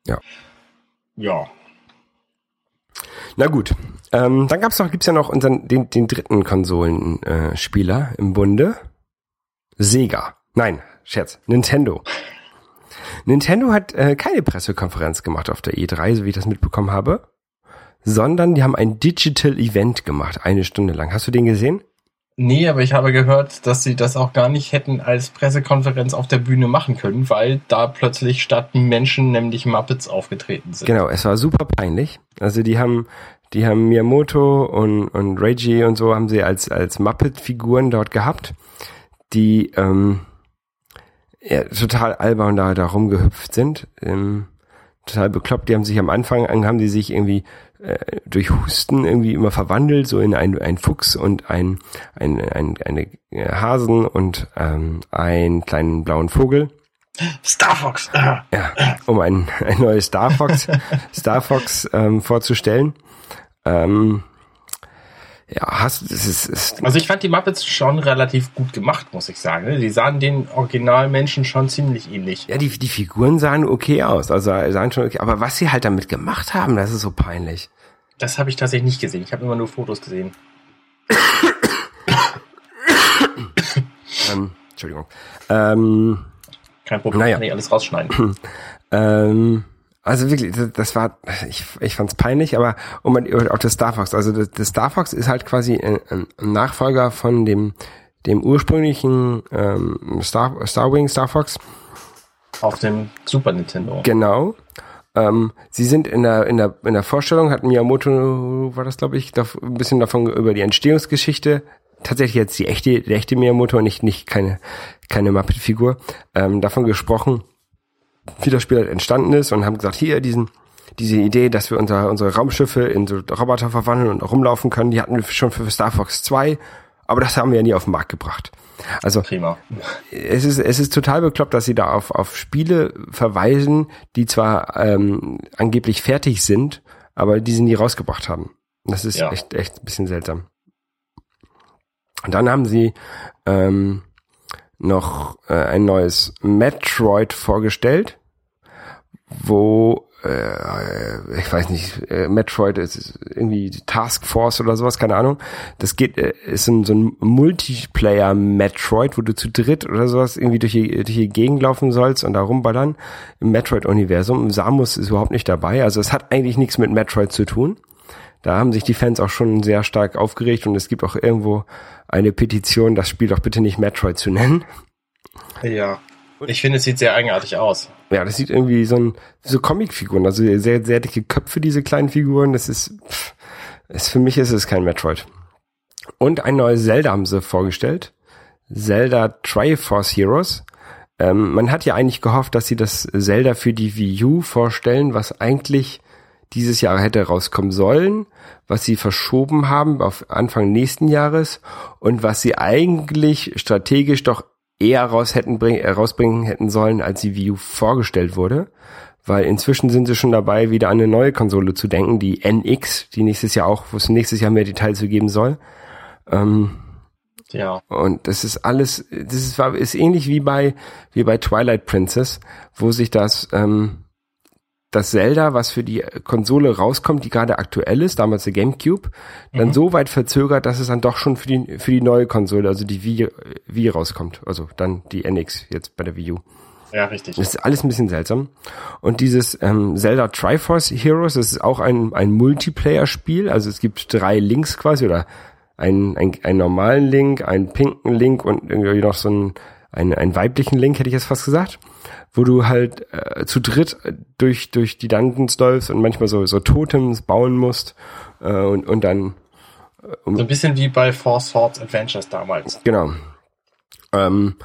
Ja. Ja. na gut. Ähm, dann gab's noch, gibt's ja noch unseren, den, den dritten Konsolenspieler äh, im Bunde. Sega. Nein, Scherz. Nintendo. Nintendo hat äh, keine Pressekonferenz gemacht auf der E3, so wie ich das mitbekommen habe, sondern die haben ein Digital Event gemacht, eine Stunde lang. Hast du den gesehen? Nee, aber ich habe gehört, dass sie das auch gar nicht hätten als Pressekonferenz auf der Bühne machen können, weil da plötzlich statt Menschen nämlich Muppets aufgetreten sind. Genau, es war super peinlich. Also die haben, die haben Miyamoto und, und Reggie und so haben sie als, als Muppet-Figuren dort gehabt, die ähm, ja, total albern da, da rumgehüpft sind. Ähm, total bekloppt. Die haben sich am Anfang, haben die sich irgendwie äh, durch Husten irgendwie immer verwandelt, so in ein, ein Fuchs und ein, ein, ein eine Hasen und ähm, einen kleinen blauen Vogel. Star Fox! Ja, um ein, ein neues Star Fox, Star Fox ähm, vorzustellen. Ähm, ja, hast es ist, ist Also ich fand die Muppets schon relativ gut gemacht, muss ich sagen. Die sahen den Originalmenschen schon ziemlich ähnlich. ja die die Figuren sahen okay aus, also sahen schon okay, aber was sie halt damit gemacht haben, das ist so peinlich. Das habe ich tatsächlich nicht gesehen. Ich habe immer nur Fotos gesehen. Ähm, Entschuldigung. Ähm, Kein Problem, Naja. kann ich alles rausschneiden. Ähm, also wirklich, das, war, ich, ich fand's peinlich, aber mal- auch das Star Fox, also das, das Star Fox ist halt quasi ein, ein Nachfolger von dem, dem ursprünglichen ähm, Star, Star Wing Star Fox. Auf dem Super Nintendo. Genau. Ähm, sie sind in der, in der, in der Vorstellung, hat Miyamoto, war das glaube ich, da, ein bisschen davon über die Entstehungsgeschichte, tatsächlich jetzt die echte, der echte Miyamoto, nicht, nicht keine, keine Muppet-Figur, ähm, davon gesprochen, wie das Spiel halt entstanden ist und haben gesagt, hier, diesen, diese Idee, dass wir unser, unsere Raumschiffe in so Roboter verwandeln und auch rumlaufen können, die hatten wir schon für Star Fox 2, aber das haben wir ja nie auf den Markt gebracht. Also Prima. es ist, es ist total bekloppt, dass sie da auf, auf Spiele verweisen, die zwar ähm, angeblich fertig sind, aber die sie nie rausgebracht haben. Das ist Ja. echt, echt ein bisschen seltsam. Und dann haben sie ähm, noch äh, ein neues Metroid vorgestellt, wo äh, ich weiß nicht, äh, Metroid ist irgendwie Task Force oder sowas, keine Ahnung. Das geht, äh, ist ein, so ein Multiplayer Metroid, wo du zu dritt oder sowas irgendwie durch die, durch die Gegend laufen sollst und da rumballern im Metroid-Universum. Samus ist überhaupt nicht dabei, also es hat eigentlich nichts mit Metroid zu tun. Da haben sich die Fans auch schon sehr stark aufgeregt und es gibt auch irgendwo eine Petition, das Spiel doch bitte nicht Metroid zu nennen. Ja. Ich finde, es sieht sehr eigenartig aus. Ja, das sieht irgendwie so ein, so Comicfiguren, also sehr, sehr dicke Köpfe, diese kleinen Figuren. Das ist, pff, ist für mich ist es kein Metroid. Und ein neues Zelda haben sie vorgestellt. Zelda Triforce Heroes. Ähm, man hat ja eigentlich gehofft, dass sie das Zelda für die Wii U vorstellen, was eigentlich dieses Jahr hätte rauskommen sollen, was sie verschoben haben auf Anfang nächsten Jahres und was sie eigentlich strategisch doch eher raus hätten bring, äh, rausbringen hätten sollen, als die Wii U vorgestellt wurde. Weil inzwischen sind sie schon dabei, wieder an eine neue Konsole zu denken, die NX, die nächstes Jahr auch, wo es nächstes Jahr mehr Details zu geben soll. Ähm, Ja. und das ist alles, das ist, ist ähnlich wie bei, wie bei Twilight Princess, wo sich das, ähm, das Zelda, was für die Konsole rauskommt, die gerade aktuell ist, damals der GameCube, dann so weit verzögert, dass es dann doch schon für die, für die neue Konsole, also die Wii, Wii rauskommt. Also dann die NX jetzt bei der Wii U. Ja, richtig. Das ist alles ein bisschen seltsam. Und dieses ähm, Zelda Triforce Heroes, das ist auch ein, ein Multiplayer-Spiel. Also es gibt drei Links quasi oder einen, einen, einen normalen Link, einen pinken Link und irgendwie noch so einen, einen, einen weiblichen Link, hätte ich jetzt fast gesagt, wo du halt äh, zu dritt durch, durch die Dungeons läufst und manchmal so, so Totems bauen musst äh, und, und dann So ein bisschen wie bei Four Swords Adventures damals. Genau. Ähm,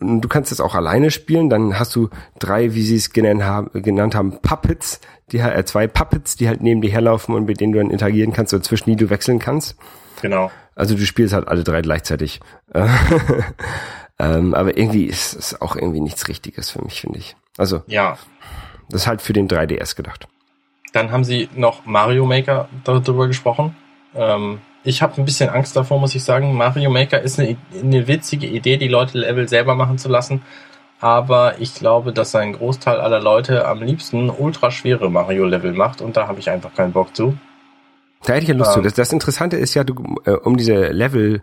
du kannst es auch alleine spielen, dann hast du drei, wie sie es genannt haben, genannt haben Puppets, die äh, zwei Puppets, die halt neben dir herlaufen und mit denen du dann interagieren kannst und zwischen die du wechseln kannst. Genau. Also du spielst halt alle drei gleichzeitig. (laughs) ähm, aber irgendwie ist es auch irgendwie nichts Richtiges für mich, finde ich. Also Ja. das ist halt für den 3DS gedacht. Dann haben sie noch Mario Maker darüber gesprochen. Ähm, ich habe ein bisschen Angst davor, muss ich sagen. Mario Maker ist eine, eine witzige Idee, die Leute Level selber machen zu lassen. Aber ich glaube, dass ein Großteil aller Leute am liebsten ultra schwere Mario-Level macht und da habe ich einfach keinen Bock zu. Da hätte ich ja Lust zu. Ähm. Das, das Interessante ist ja, du, äh, um diese Level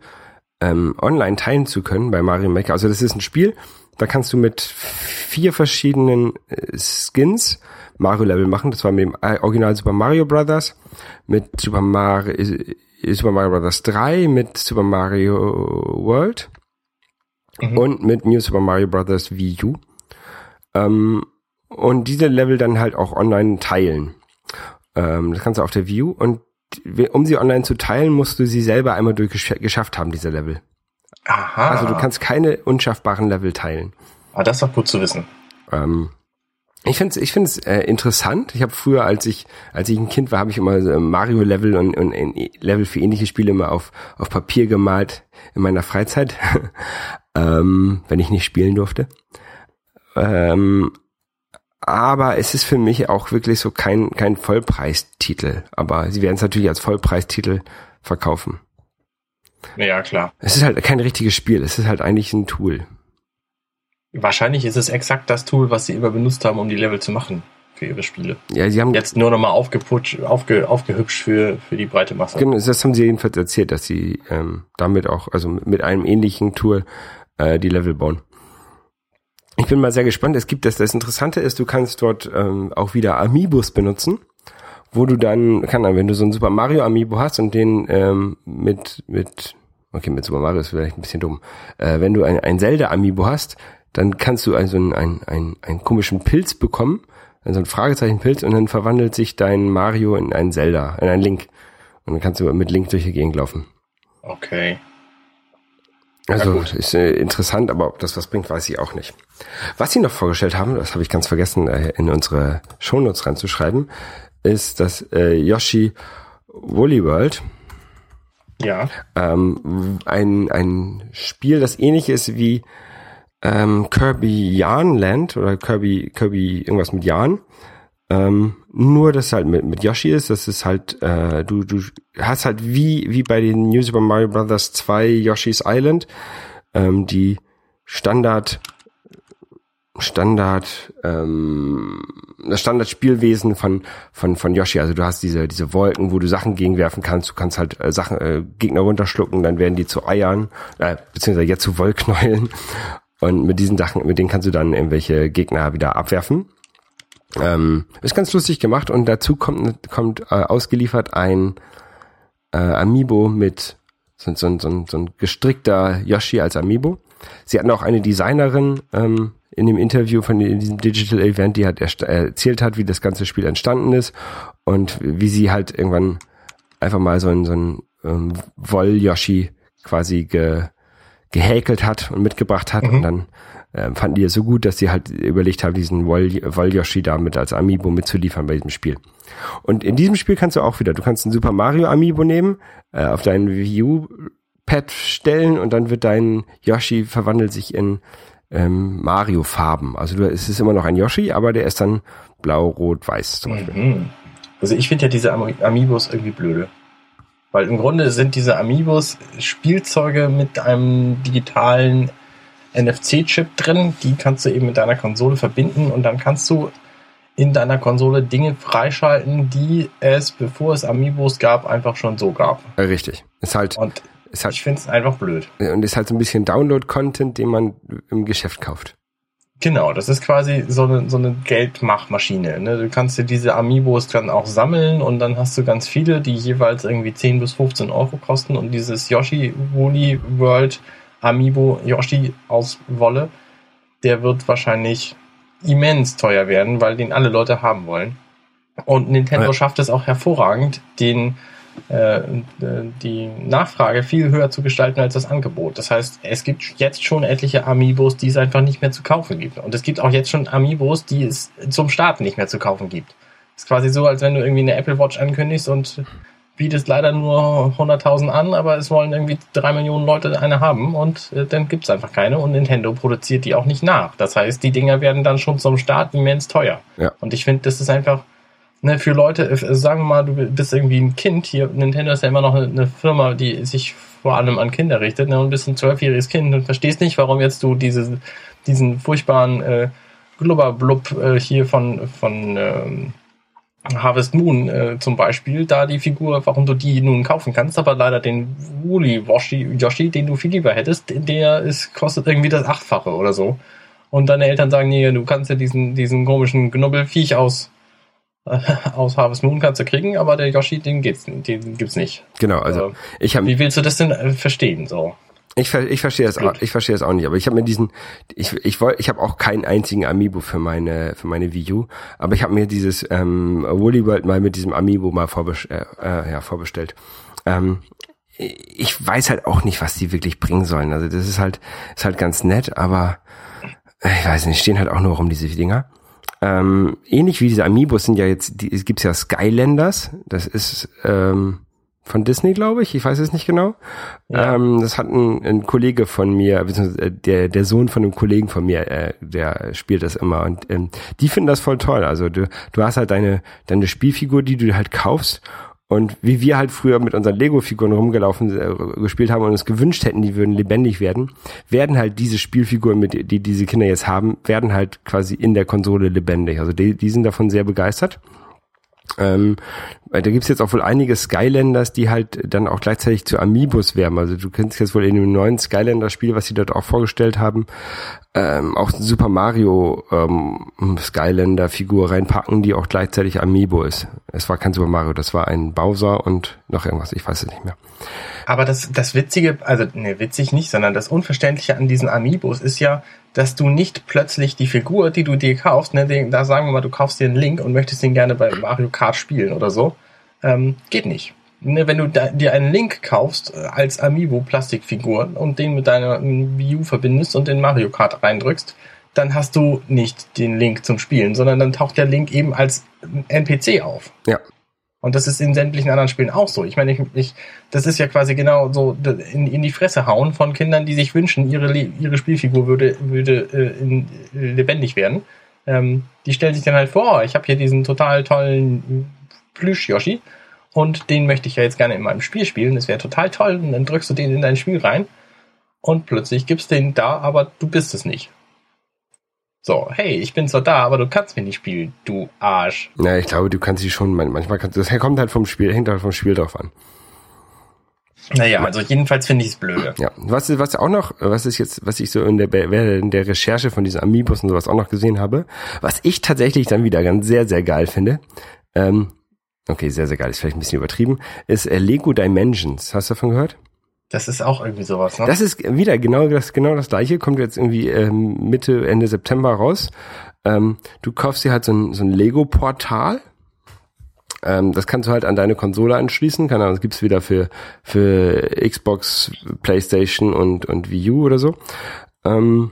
ähm, online teilen zu können bei Mario Maker. Also das ist ein Spiel, da kannst du mit vier verschiedenen äh, Skins Mario-Level machen. Das war mit dem äh, Original Super Mario Brothers, mit Super Mario, äh, Super Mario Brothers 3, mit Super Mario World Mhm. und mit New Super Mario Brothers Wii U. Ähm, und diese Level dann halt auch online teilen. Ähm, das kannst du auf der View und um sie online zu teilen, musst du sie selber einmal durchgeschafft haben, diese Level. Aha. Also du kannst keine unschaffbaren Level teilen. Ah, das ist doch gut zu wissen. Ähm, ich finde es ich find's, äh, interessant. Ich habe früher, als ich als ich ein Kind war, habe ich immer so Mario-Level und, und äh, Level für ähnliche Spiele immer auf, auf Papier gemalt in meiner Freizeit, (laughs) ähm, wenn ich nicht spielen durfte. Ähm, aber es ist für mich auch wirklich so kein, kein Vollpreistitel. Aber sie werden es natürlich als Vollpreistitel verkaufen. Ja, klar. Es ist halt kein richtiges Spiel, es ist halt eigentlich ein Tool. Wahrscheinlich ist es exakt das Tool, was sie immer benutzt haben, um die Level zu machen für ihre Spiele. Ja, sie haben Jetzt nur nochmal aufgeputscht, aufge, aufgehübscht für, für die breite Masse. Genau, das haben sie jedenfalls erzählt, dass sie ähm, damit auch, also mit einem ähnlichen Tool äh, die Level bauen. Ich bin mal sehr gespannt. Es gibt das, das Interessante ist, du kannst dort ähm, auch wieder Amiibos benutzen, wo du dann, kann dann, wenn du so ein Super Mario Amiibo hast und den ähm, mit, mit, okay, mit Super Mario ist vielleicht ein bisschen dumm, äh, wenn du ein, ein Zelda Amiibo hast, dann kannst du also einen, einen, einen, einen komischen Pilz bekommen, also ein Fragezeichenpilz und dann verwandelt sich dein Mario in einen Zelda, in einen Link. Und dann kannst du mit Link durch die Gegend laufen. Okay. Also gut. ist äh, interessant, aber ob das was bringt, weiß ich auch nicht. Was sie noch vorgestellt haben, das habe ich ganz vergessen, äh, in unsere Shownotes reinzuschreiben, ist das äh, Yoshi Woolly World. Ja. Ähm, ein, ein Spiel, das ähnlich ist wie ähm, Kirby Yarn Land oder Kirby, Kirby irgendwas mit Yarn. Ähm, nur, dass es halt mit, mit Yoshi ist, das ist halt, äh, du, du hast halt wie, wie bei den New Super Mario Bros. 2 Yoshi's Island, ähm, die Standard, Standard, ähm, das Standardspielwesen von, von, von Yoshi. Also du hast diese, diese Wolken, wo du Sachen gegenwerfen kannst. Du kannst halt äh, Sachen, äh, Gegner runterschlucken, dann werden die zu Eiern, äh, beziehungsweise jetzt zu Wollknäueln. Und mit diesen Sachen, mit denen kannst du dann irgendwelche Gegner wieder abwerfen. Ähm, ist ganz lustig gemacht und dazu kommt, kommt äh, ausgeliefert ein äh, Amiibo mit so, so, so, so ein gestrickter Yoshi als Amiibo. Sie hatten auch eine Designerin ähm, in dem Interview von diesem Digital Event, die hat erst- erzählt hat, wie das ganze Spiel entstanden ist und wie sie halt irgendwann einfach mal so ein, so ein ähm, Woll-Yoshi quasi ge, gehäkelt hat und mitgebracht hat und dann ähm, fanden die es so gut, dass sie halt überlegt haben, diesen Woll-Yoshi damit als Amiibo mitzuliefern bei diesem Spiel. Und in diesem Spiel kannst du auch wieder, du kannst ein Super Mario Amiibo nehmen, äh, auf dein Wii U Pad stellen und dann wird dein Yoshi verwandelt sich in ähm, Mario Farben. Also du, es ist immer noch ein Yoshi, aber der ist dann blau, rot, weiß zum Beispiel. Mhm. Also ich finde ja diese Ami- Amiibos irgendwie blöde. Weil im Grunde sind diese Amiibos Spielzeuge mit einem digitalen NFC-Chip drin. Die kannst du eben mit deiner Konsole verbinden und dann kannst du in deiner Konsole Dinge freischalten, die es, bevor es Amiibos gab, einfach schon so gab. Richtig. Ist halt, Und ist halt ich finde es einfach blöd. und ist halt so ein bisschen Download-Content, den man im Geschäft kauft. Genau, das ist quasi so eine, so eine Geldmachmaschine. Ne? Du kannst dir diese Amiibos dann auch sammeln und dann hast du ganz viele, die jeweils irgendwie 10 bis 15 Euro kosten und dieses Yoshi Woolly World Amiibo Yoshi aus Wolle, der wird wahrscheinlich immens teuer werden, weil den alle Leute haben wollen. Und Nintendo Ja. schafft es auch hervorragend, den äh, die Nachfrage viel höher zu gestalten als das Angebot. Das heißt, es gibt jetzt schon etliche Amiibos, die es einfach nicht mehr zu kaufen gibt. Und es gibt auch jetzt schon Amiibos, die es zum Start nicht mehr zu kaufen gibt. Es ist quasi so, als wenn du irgendwie eine Apple Watch ankündigst und bietest leider nur 100.000 an, aber es wollen irgendwie drei Millionen Leute eine haben und äh, dann gibt's einfach keine und Nintendo produziert die auch nicht nach. Das heißt, die Dinger werden dann schon zum Start immens teuer. Ja. Und ich finde, das ist einfach ne, für Leute, äh, sagen wir mal, du bist irgendwie ein Kind hier, Nintendo ist ja immer noch eine, eine Firma, die sich vor allem an Kinder richtet, ne, und bist ein zwölfjähriges Kind und verstehst nicht, warum jetzt du diese, diesen furchtbaren äh, Glubberblub äh, hier von, von ähm, Harvest Moon äh, zum Beispiel, da die Figur, warum du die nun kaufen kannst, aber leider den Woolly Washi, Yoshi, den du viel lieber hättest, der ist, kostet irgendwie das Achtfache oder so. Und deine Eltern sagen, nee, du kannst ja diesen, diesen komischen Knubbelfiech aus, äh, aus Harvest Moon kannst du kriegen, aber der Yoshi, den geht's, den gibt's nicht. Genau, also Äh, ich habe Wie willst du das denn äh, verstehen, so? Ich, ich verstehe das auch, ich verstehe das auch nicht, aber ich habe mir diesen ich ich wollte ich habe auch keinen einzigen Amiibo für meine für meine Wii U, aber ich habe mir dieses ähm, Woolly World mal mit diesem Amiibo mal vorbes äh, äh, ja, vorbestellt. Ähm, ich weiß halt auch nicht, was die wirklich bringen sollen. Also das ist halt ist halt ganz nett, aber ich weiß nicht, stehen halt auch nur rum diese Dinger. Ähm, ähnlich wie diese Amiibos sind ja jetzt, die, es gibt's ja Skylanders, das ist ähm, von Disney, glaube ich. Ich weiß es nicht genau. Ja. Ähm, das hat ein, ein Kollege von mir, beziehungsweise äh, der, der Sohn von einem Kollegen von mir, äh, der spielt das immer. Und ähm, die finden das voll toll. Also du, du hast halt deine, deine Spielfigur, die du halt kaufst. Und wie wir halt früher mit unseren Lego-Figuren rumgelaufen, äh, gespielt haben und uns gewünscht hätten, die würden lebendig werden, werden halt diese Spielfiguren, mit, die diese Kinder jetzt haben, werden halt quasi in der Konsole lebendig. Also die, die sind davon sehr begeistert. Ähm, da gibt's jetzt auch wohl einige Skylanders, die halt dann auch gleichzeitig zu Amiibos werden. Also du kennst jetzt wohl in dem neuen Skylander-Spiel, was sie dort auch vorgestellt haben, ähm, auch Super Mario ähm, Skylander-Figur reinpacken, die auch gleichzeitig Amiibo ist. Es war kein Super Mario, das war ein Bowser und noch irgendwas, ich weiß es nicht mehr. Aber das, das Witzige, also ne, witzig nicht, sondern das Unverständliche an diesen Amiibos ist ja, dass du nicht plötzlich die Figur, die du dir kaufst, ne, den, da sagen wir mal, du kaufst dir einen Link und möchtest den gerne bei Mario Kart spielen oder so, ähm, geht nicht. Ne, wenn du da, dir einen Link kaufst äh, als Amiibo-Plastikfigur und den mit deiner ähm, Wii U verbindest und in Mario Kart reindrückst, dann hast du nicht den Link zum Spielen, sondern dann taucht der Link eben als NPC auf. Ja, Und das ist in sämtlichen anderen Spielen auch so. Ich meine, ich, ich, das ist ja quasi genau so in, in die Fresse hauen von Kindern, die sich wünschen, ihre, ihre Spielfigur würde, würde äh, in, äh, lebendig werden. Ähm, die stellen sich dann halt vor, oh, ich habe hier diesen total tollen Plüsch-Yoshi und den möchte ich ja jetzt gerne in meinem Spiel spielen. Das wäre total toll. Und dann drückst du den in dein Spiel rein und plötzlich gibst den da, aber du bist es nicht. So, hey, ich bin zwar da, aber du kannst mir nicht spielen, du Arsch. na, ich glaube, du kannst sie schon, man- manchmal kannst du, das kommt halt vom Spiel, hängt halt vom Spiel drauf an. Naja, also jedenfalls finde ich es blöde. Ja, was, was auch noch, was ist jetzt, was ich so in der, in der Recherche von diesen Amiibos und sowas auch noch gesehen habe, was ich tatsächlich dann wieder ganz sehr, sehr geil finde, ähm, okay, sehr, sehr geil, ist vielleicht ein bisschen übertrieben, ist äh, Lego Dimensions. Hast du davon gehört? Das ist auch irgendwie sowas, ne? Das ist wieder genau das, genau das gleiche, kommt jetzt irgendwie ähm, Mitte, Ende September raus. Ähm, du kaufst dir halt so ein, so ein Lego-Portal. Ähm, das kannst du halt an deine Konsole anschließen. Keine Ahnung, das gibt's wieder für, für Xbox, Playstation und, und Wii U oder so. Ähm,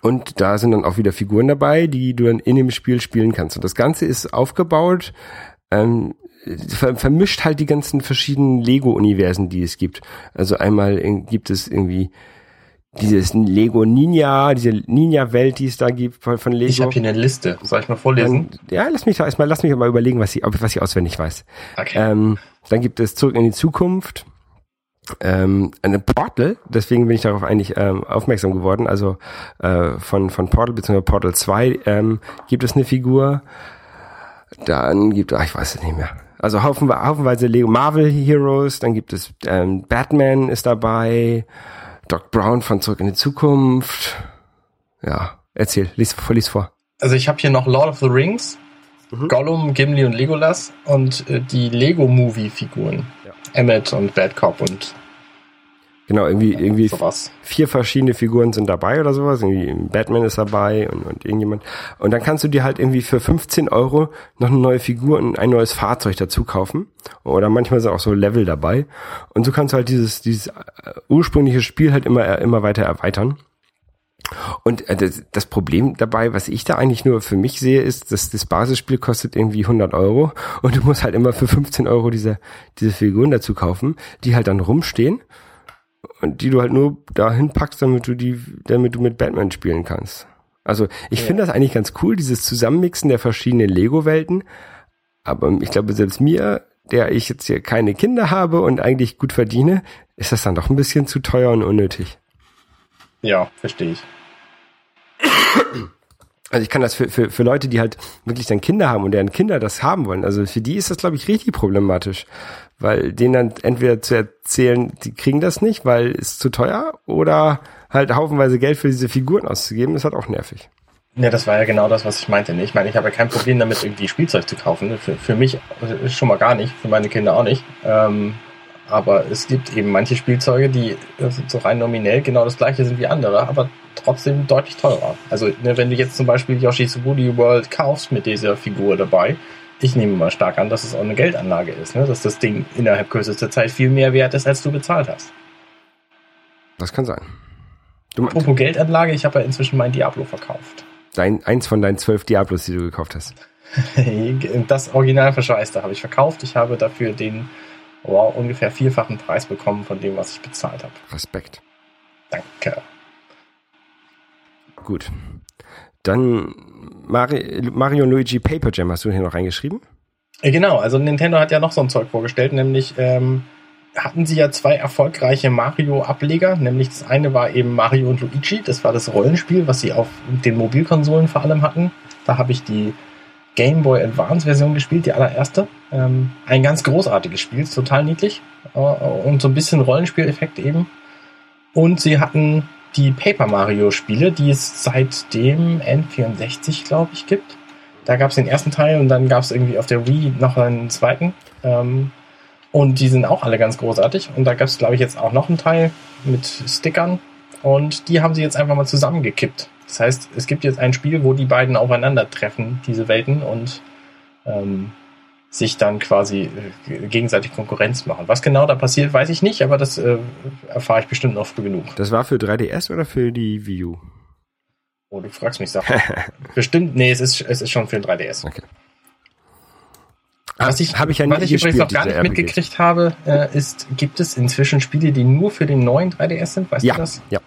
und da sind dann auch wieder Figuren dabei, die du dann in dem Spiel spielen kannst. Und das Ganze ist aufgebaut, ähm, vermischt halt die ganzen verschiedenen Lego-Universen, die es gibt. Also einmal in, gibt es irgendwie dieses Lego Ninja, diese Ninja-Welt, die es da gibt von, Lego. ich habe hier eine Liste. Soll ich mal vorlesen? Dann, ja, lass mich doch erstmal, lass mich mal überlegen, was ich, was ich auswendig weiß. Okay. Ähm, dann gibt es Zurück in die Zukunft. Ähm, eine Portal, deswegen bin ich darauf eigentlich ähm, aufmerksam geworden. Also äh, von, von Portal bzw. Portal 2 ähm, gibt es eine Figur. Dann gibt es, ich weiß es nicht mehr. Also haufen, haufenweise Lego Marvel Heroes, dann gibt es ähm, Batman ist dabei, Doc Brown von Zurück in die Zukunft. Ja, Erzähl, lies, lies vor. Also ich habe hier noch Lord of the Rings, mhm. Gollum, Gimli und Legolas und äh, die Lego-Movie-Figuren. Ja. Emmet und Bad Cop und Genau, irgendwie, irgendwie sowas. vier verschiedene Figuren sind dabei oder sowas. Irgendwie Batman ist dabei und, und irgendjemand. Und dann kannst du dir halt irgendwie für 15 Euro noch eine neue Figur und ein neues Fahrzeug dazu kaufen. Oder manchmal sind auch so Level dabei. Und so kannst du halt dieses, dieses äh, ursprüngliche Spiel halt immer, immer weiter erweitern. Und äh, das, Problem dabei, was ich da eigentlich nur für mich sehe, ist, dass das Basisspiel kostet irgendwie 100 Euro und du musst halt immer für 15 Euro diese, diese Figuren dazu kaufen, die halt dann rumstehen und die du halt nur dahin packst, damit du die, damit du mit Batman spielen kannst. Also ich ja. finde das eigentlich ganz cool, dieses Zusammenmixen der verschiedenen Lego-Welten. Aber ich glaube, selbst mir, der ich jetzt hier keine Kinder habe und eigentlich gut verdiene, ist das dann doch ein bisschen zu teuer und unnötig. Ja, verstehe ich. Also ich kann das für, für, für Leute, die halt wirklich dann Kinder haben und deren Kinder das haben wollen, also für die ist das, glaube ich, richtig problematisch weil denen dann entweder zu erzählen, die kriegen das nicht, weil es zu teuer, oder halt haufenweise Geld für diese Figuren auszugeben, ist halt auch nervig. Ja, das war ja genau das, was ich meinte. Ich meine, ich habe ja kein Problem damit, irgendwie Spielzeug zu kaufen. Für, für mich schon mal gar nicht, für meine Kinder auch nicht. Ähm, aber es gibt eben manche Spielzeuge, die so rein nominell genau das gleiche sind wie andere, aber trotzdem deutlich teurer. Also, ne, wenn du jetzt zum Beispiel Yoshi's Woody World kaufst mit dieser Figur dabei, ich nehme mal stark an, dass es auch eine Geldanlage ist, ne? dass das Ding innerhalb kürzester Zeit viel mehr wert ist, als du bezahlt hast. Das kann sein. Du Apropos Geldanlage, ich habe ja inzwischen mein Diablo verkauft. Dein, eins von deinen zwölf Diablos, die du gekauft hast. (laughs) das original verschweißte habe ich verkauft. Ich habe dafür den wow, ungefähr vierfachen Preis bekommen von dem, was ich bezahlt habe. Respekt. Danke. Gut. Dann Mario und Luigi Paper Jam hast du hier noch reingeschrieben? Äh, genau, also Nintendo hat ja noch so ein Zeug vorgestellt, nämlich ähm, hatten sie ja zwei erfolgreiche Mario-Ableger, nämlich das eine war eben Mario und Luigi, das war das Rollenspiel, was sie auf den Mobilkonsolen vor allem hatten. Da habe ich die Game Boy Advance Version gespielt, die allererste. Ähm, ein ganz großartiges Spiel, total niedlich äh, und so ein bisschen Rollenspieleffekt eben. Und sie hatten die Paper Mario Spiele, die es seit dem N64, glaube ich, gibt. Da gab es den ersten Teil und dann gab es irgendwie auf der Wii noch einen zweiten. Ähm, und die sind auch alle ganz großartig. Und da gab es, glaube ich, jetzt auch noch einen Teil mit Stickern. Und die haben sie jetzt einfach mal zusammengekippt. Das heißt, es gibt jetzt ein Spiel, wo die beiden aufeinandertreffen, diese Welten, und ähm, sich dann quasi äh, gegenseitig Konkurrenz machen. Was genau da passiert, weiß ich nicht, aber das äh, erfahre ich bestimmt noch früh genug. Das war für 3DS oder für die Wii U? Oh, du fragst mich Sachen. (laughs) bestimmt, nee, es ist, es ist schon für den 3DS. Okay. Was ich, hab ich, ja was ich übrigens noch gar nicht mitgekriegt habe, äh, ist, gibt es inzwischen Spiele, die nur für den neuen 3DS sind? Weißt ja, du das? Ja,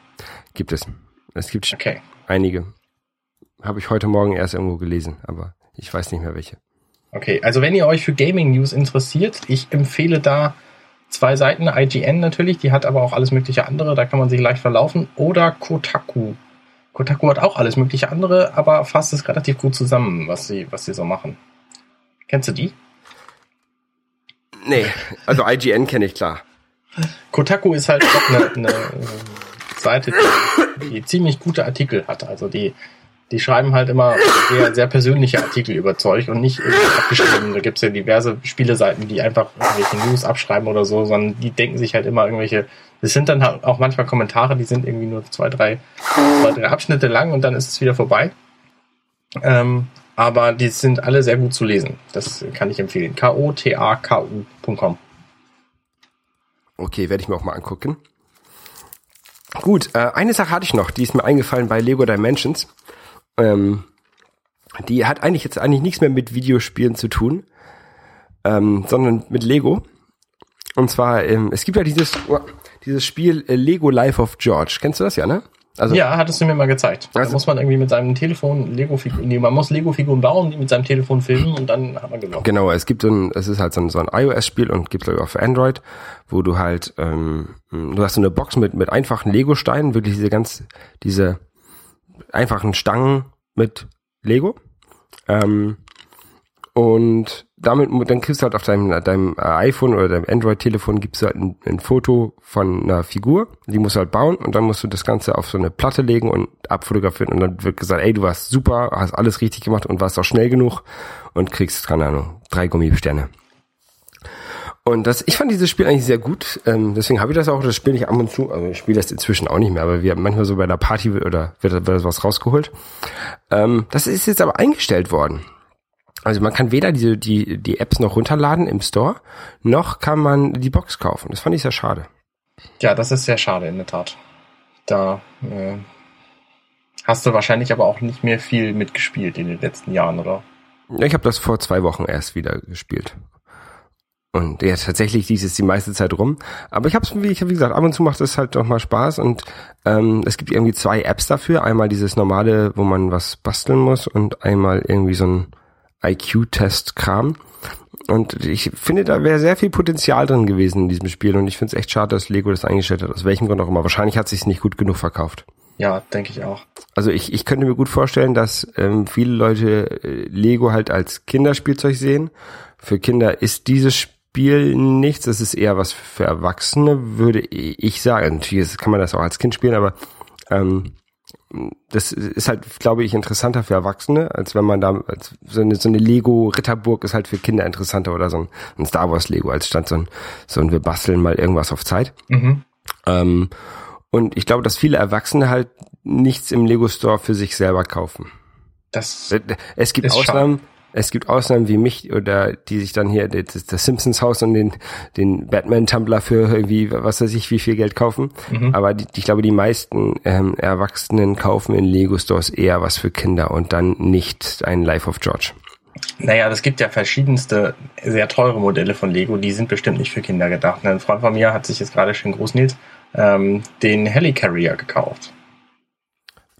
gibt es. Es gibt okay. einige. Habe ich heute Morgen erst irgendwo gelesen, aber ich weiß nicht mehr welche. Okay, also wenn ihr euch für Gaming News interessiert, ich empfehle da zwei Seiten, IGN natürlich, die hat aber auch alles mögliche andere, da kann man sich leicht verlaufen, oder Kotaku. Kotaku hat auch alles mögliche andere, aber fasst es relativ gut zusammen, was sie, was sie so machen. Kennst du die? Nee, also IGN kenne ich klar. Kotaku ist halt eine, eine Seite, die, die ziemlich gute Artikel hat. Also die die schreiben halt immer eher sehr persönliche Artikel über Zeug und nicht abgeschrieben. Da gibt's ja diverse Spieleseiten, die einfach irgendwelche News abschreiben oder so, sondern die denken sich halt immer irgendwelche, das sind dann halt auch manchmal Kommentare, die sind irgendwie nur zwei, drei, zwei, drei Abschnitte lang und dann ist es wieder vorbei. Ähm, aber die sind alle sehr gut zu lesen. Das kann ich empfehlen. K-O-T-A-K-U.com. Okay, werde ich mir auch mal angucken. Gut, äh, eine Sache hatte ich noch, die ist mir eingefallen bei Lego Dimensions. Ähm, die hat eigentlich jetzt eigentlich nichts mehr mit Videospielen zu tun, ähm, sondern mit Lego. Und zwar, ähm, es gibt ja dieses, oh, dieses Spiel äh, Lego Life of George. Kennst du das ja, ne? Also, ja, hattest du mir mal gezeigt. Also, da muss man irgendwie mit seinem Telefon Lego-Figuren, nee, man muss Lego-Figuren bauen, die mit seinem Telefon filmen und dann hat man gewonnen. Genau, es gibt so ein, es ist halt so ein, so ein iOS-Spiel und gibt ich auch für Android, wo du halt, ähm, du hast so eine Box mit, mit einfachen Lego-Steinen, wirklich diese ganz, diese einfachen Stangen mit Lego. Ähm, Und damit, dann kriegst du halt auf deinem, deinem iPhone oder deinem Android-Telefon gibst du halt ein, ein, Foto von einer Figur, die musst du halt bauen und dann musst du das Ganze auf so eine Platte legen und abfotografieren und dann wird gesagt, ey, du warst super, hast alles richtig gemacht und warst auch schnell genug und kriegst, keine Ahnung, drei Gummisterne. Und das, ich fand dieses Spiel eigentlich sehr gut. Ähm, deswegen habe ich das auch. Das spiele ich ab und zu. Also ich spiele das inzwischen auch nicht mehr, aber wir haben manchmal so bei der Party oder wird, wird was rausgeholt. Ähm, das ist jetzt aber eingestellt worden. Also man kann weder diese, die, die Apps noch runterladen im Store, noch kann man die Box kaufen. Das fand ich sehr schade. Ja, das ist sehr schade in der Tat. Da äh, hast du wahrscheinlich aber auch nicht mehr viel mitgespielt in den letzten Jahren, oder? Ich habe das vor zwei Wochen erst wieder gespielt. Und ja, tatsächlich lief es die meiste Zeit rum. Aber ich habe es, wie, ich, wie gesagt, ab und zu macht es halt doch mal Spaß. Und ähm, es gibt irgendwie zwei Apps dafür. Einmal dieses normale, wo man was basteln muss und einmal irgendwie so ein IQ-Test-Kram. Und ich finde, da wäre sehr viel Potenzial drin gewesen in diesem Spiel. Und ich finde es echt schade, dass Lego das eingestellt hat. Aus welchem Grund auch immer. Wahrscheinlich hat sich nicht gut genug verkauft. Ja, denke ich auch. Also ich, ich könnte mir gut vorstellen, dass ähm, viele Leute äh, Lego halt als Kinderspielzeug sehen. Für Kinder ist dieses Spiel nichts. Das ist eher was für Erwachsene, würde ich sagen. Natürlich kann man das auch als Kind spielen, aber ähm, das ist halt, glaube ich, interessanter für Erwachsene, als wenn man da, als so eine, so eine Lego-Ritterburg ist halt für Kinder interessanter oder so ein, ein Star Wars Lego, als stand so ein, so ein wir basteln mal irgendwas auf Zeit. Mhm. Ähm, und ich glaube, dass viele Erwachsene halt nichts im Lego Store für sich selber kaufen. Das es gibt Ausnahmen, schade. Es gibt Ausnahmen wie mich oder die sich dann hier das, das Simpsons Haus und den, den Batman Tumblr für irgendwie, was weiß ich, wie viel Geld kaufen. Mhm. Aber die, ich glaube, die meisten ähm, Erwachsenen kaufen in Lego Stores eher was für Kinder und dann nicht ein Life of George. Naja, es gibt ja verschiedenste sehr teure Modelle von Lego, die sind bestimmt nicht für Kinder gedacht. Ein Freund von mir hat sich jetzt gerade schön groß Nils ähm, den Helicarrier gekauft.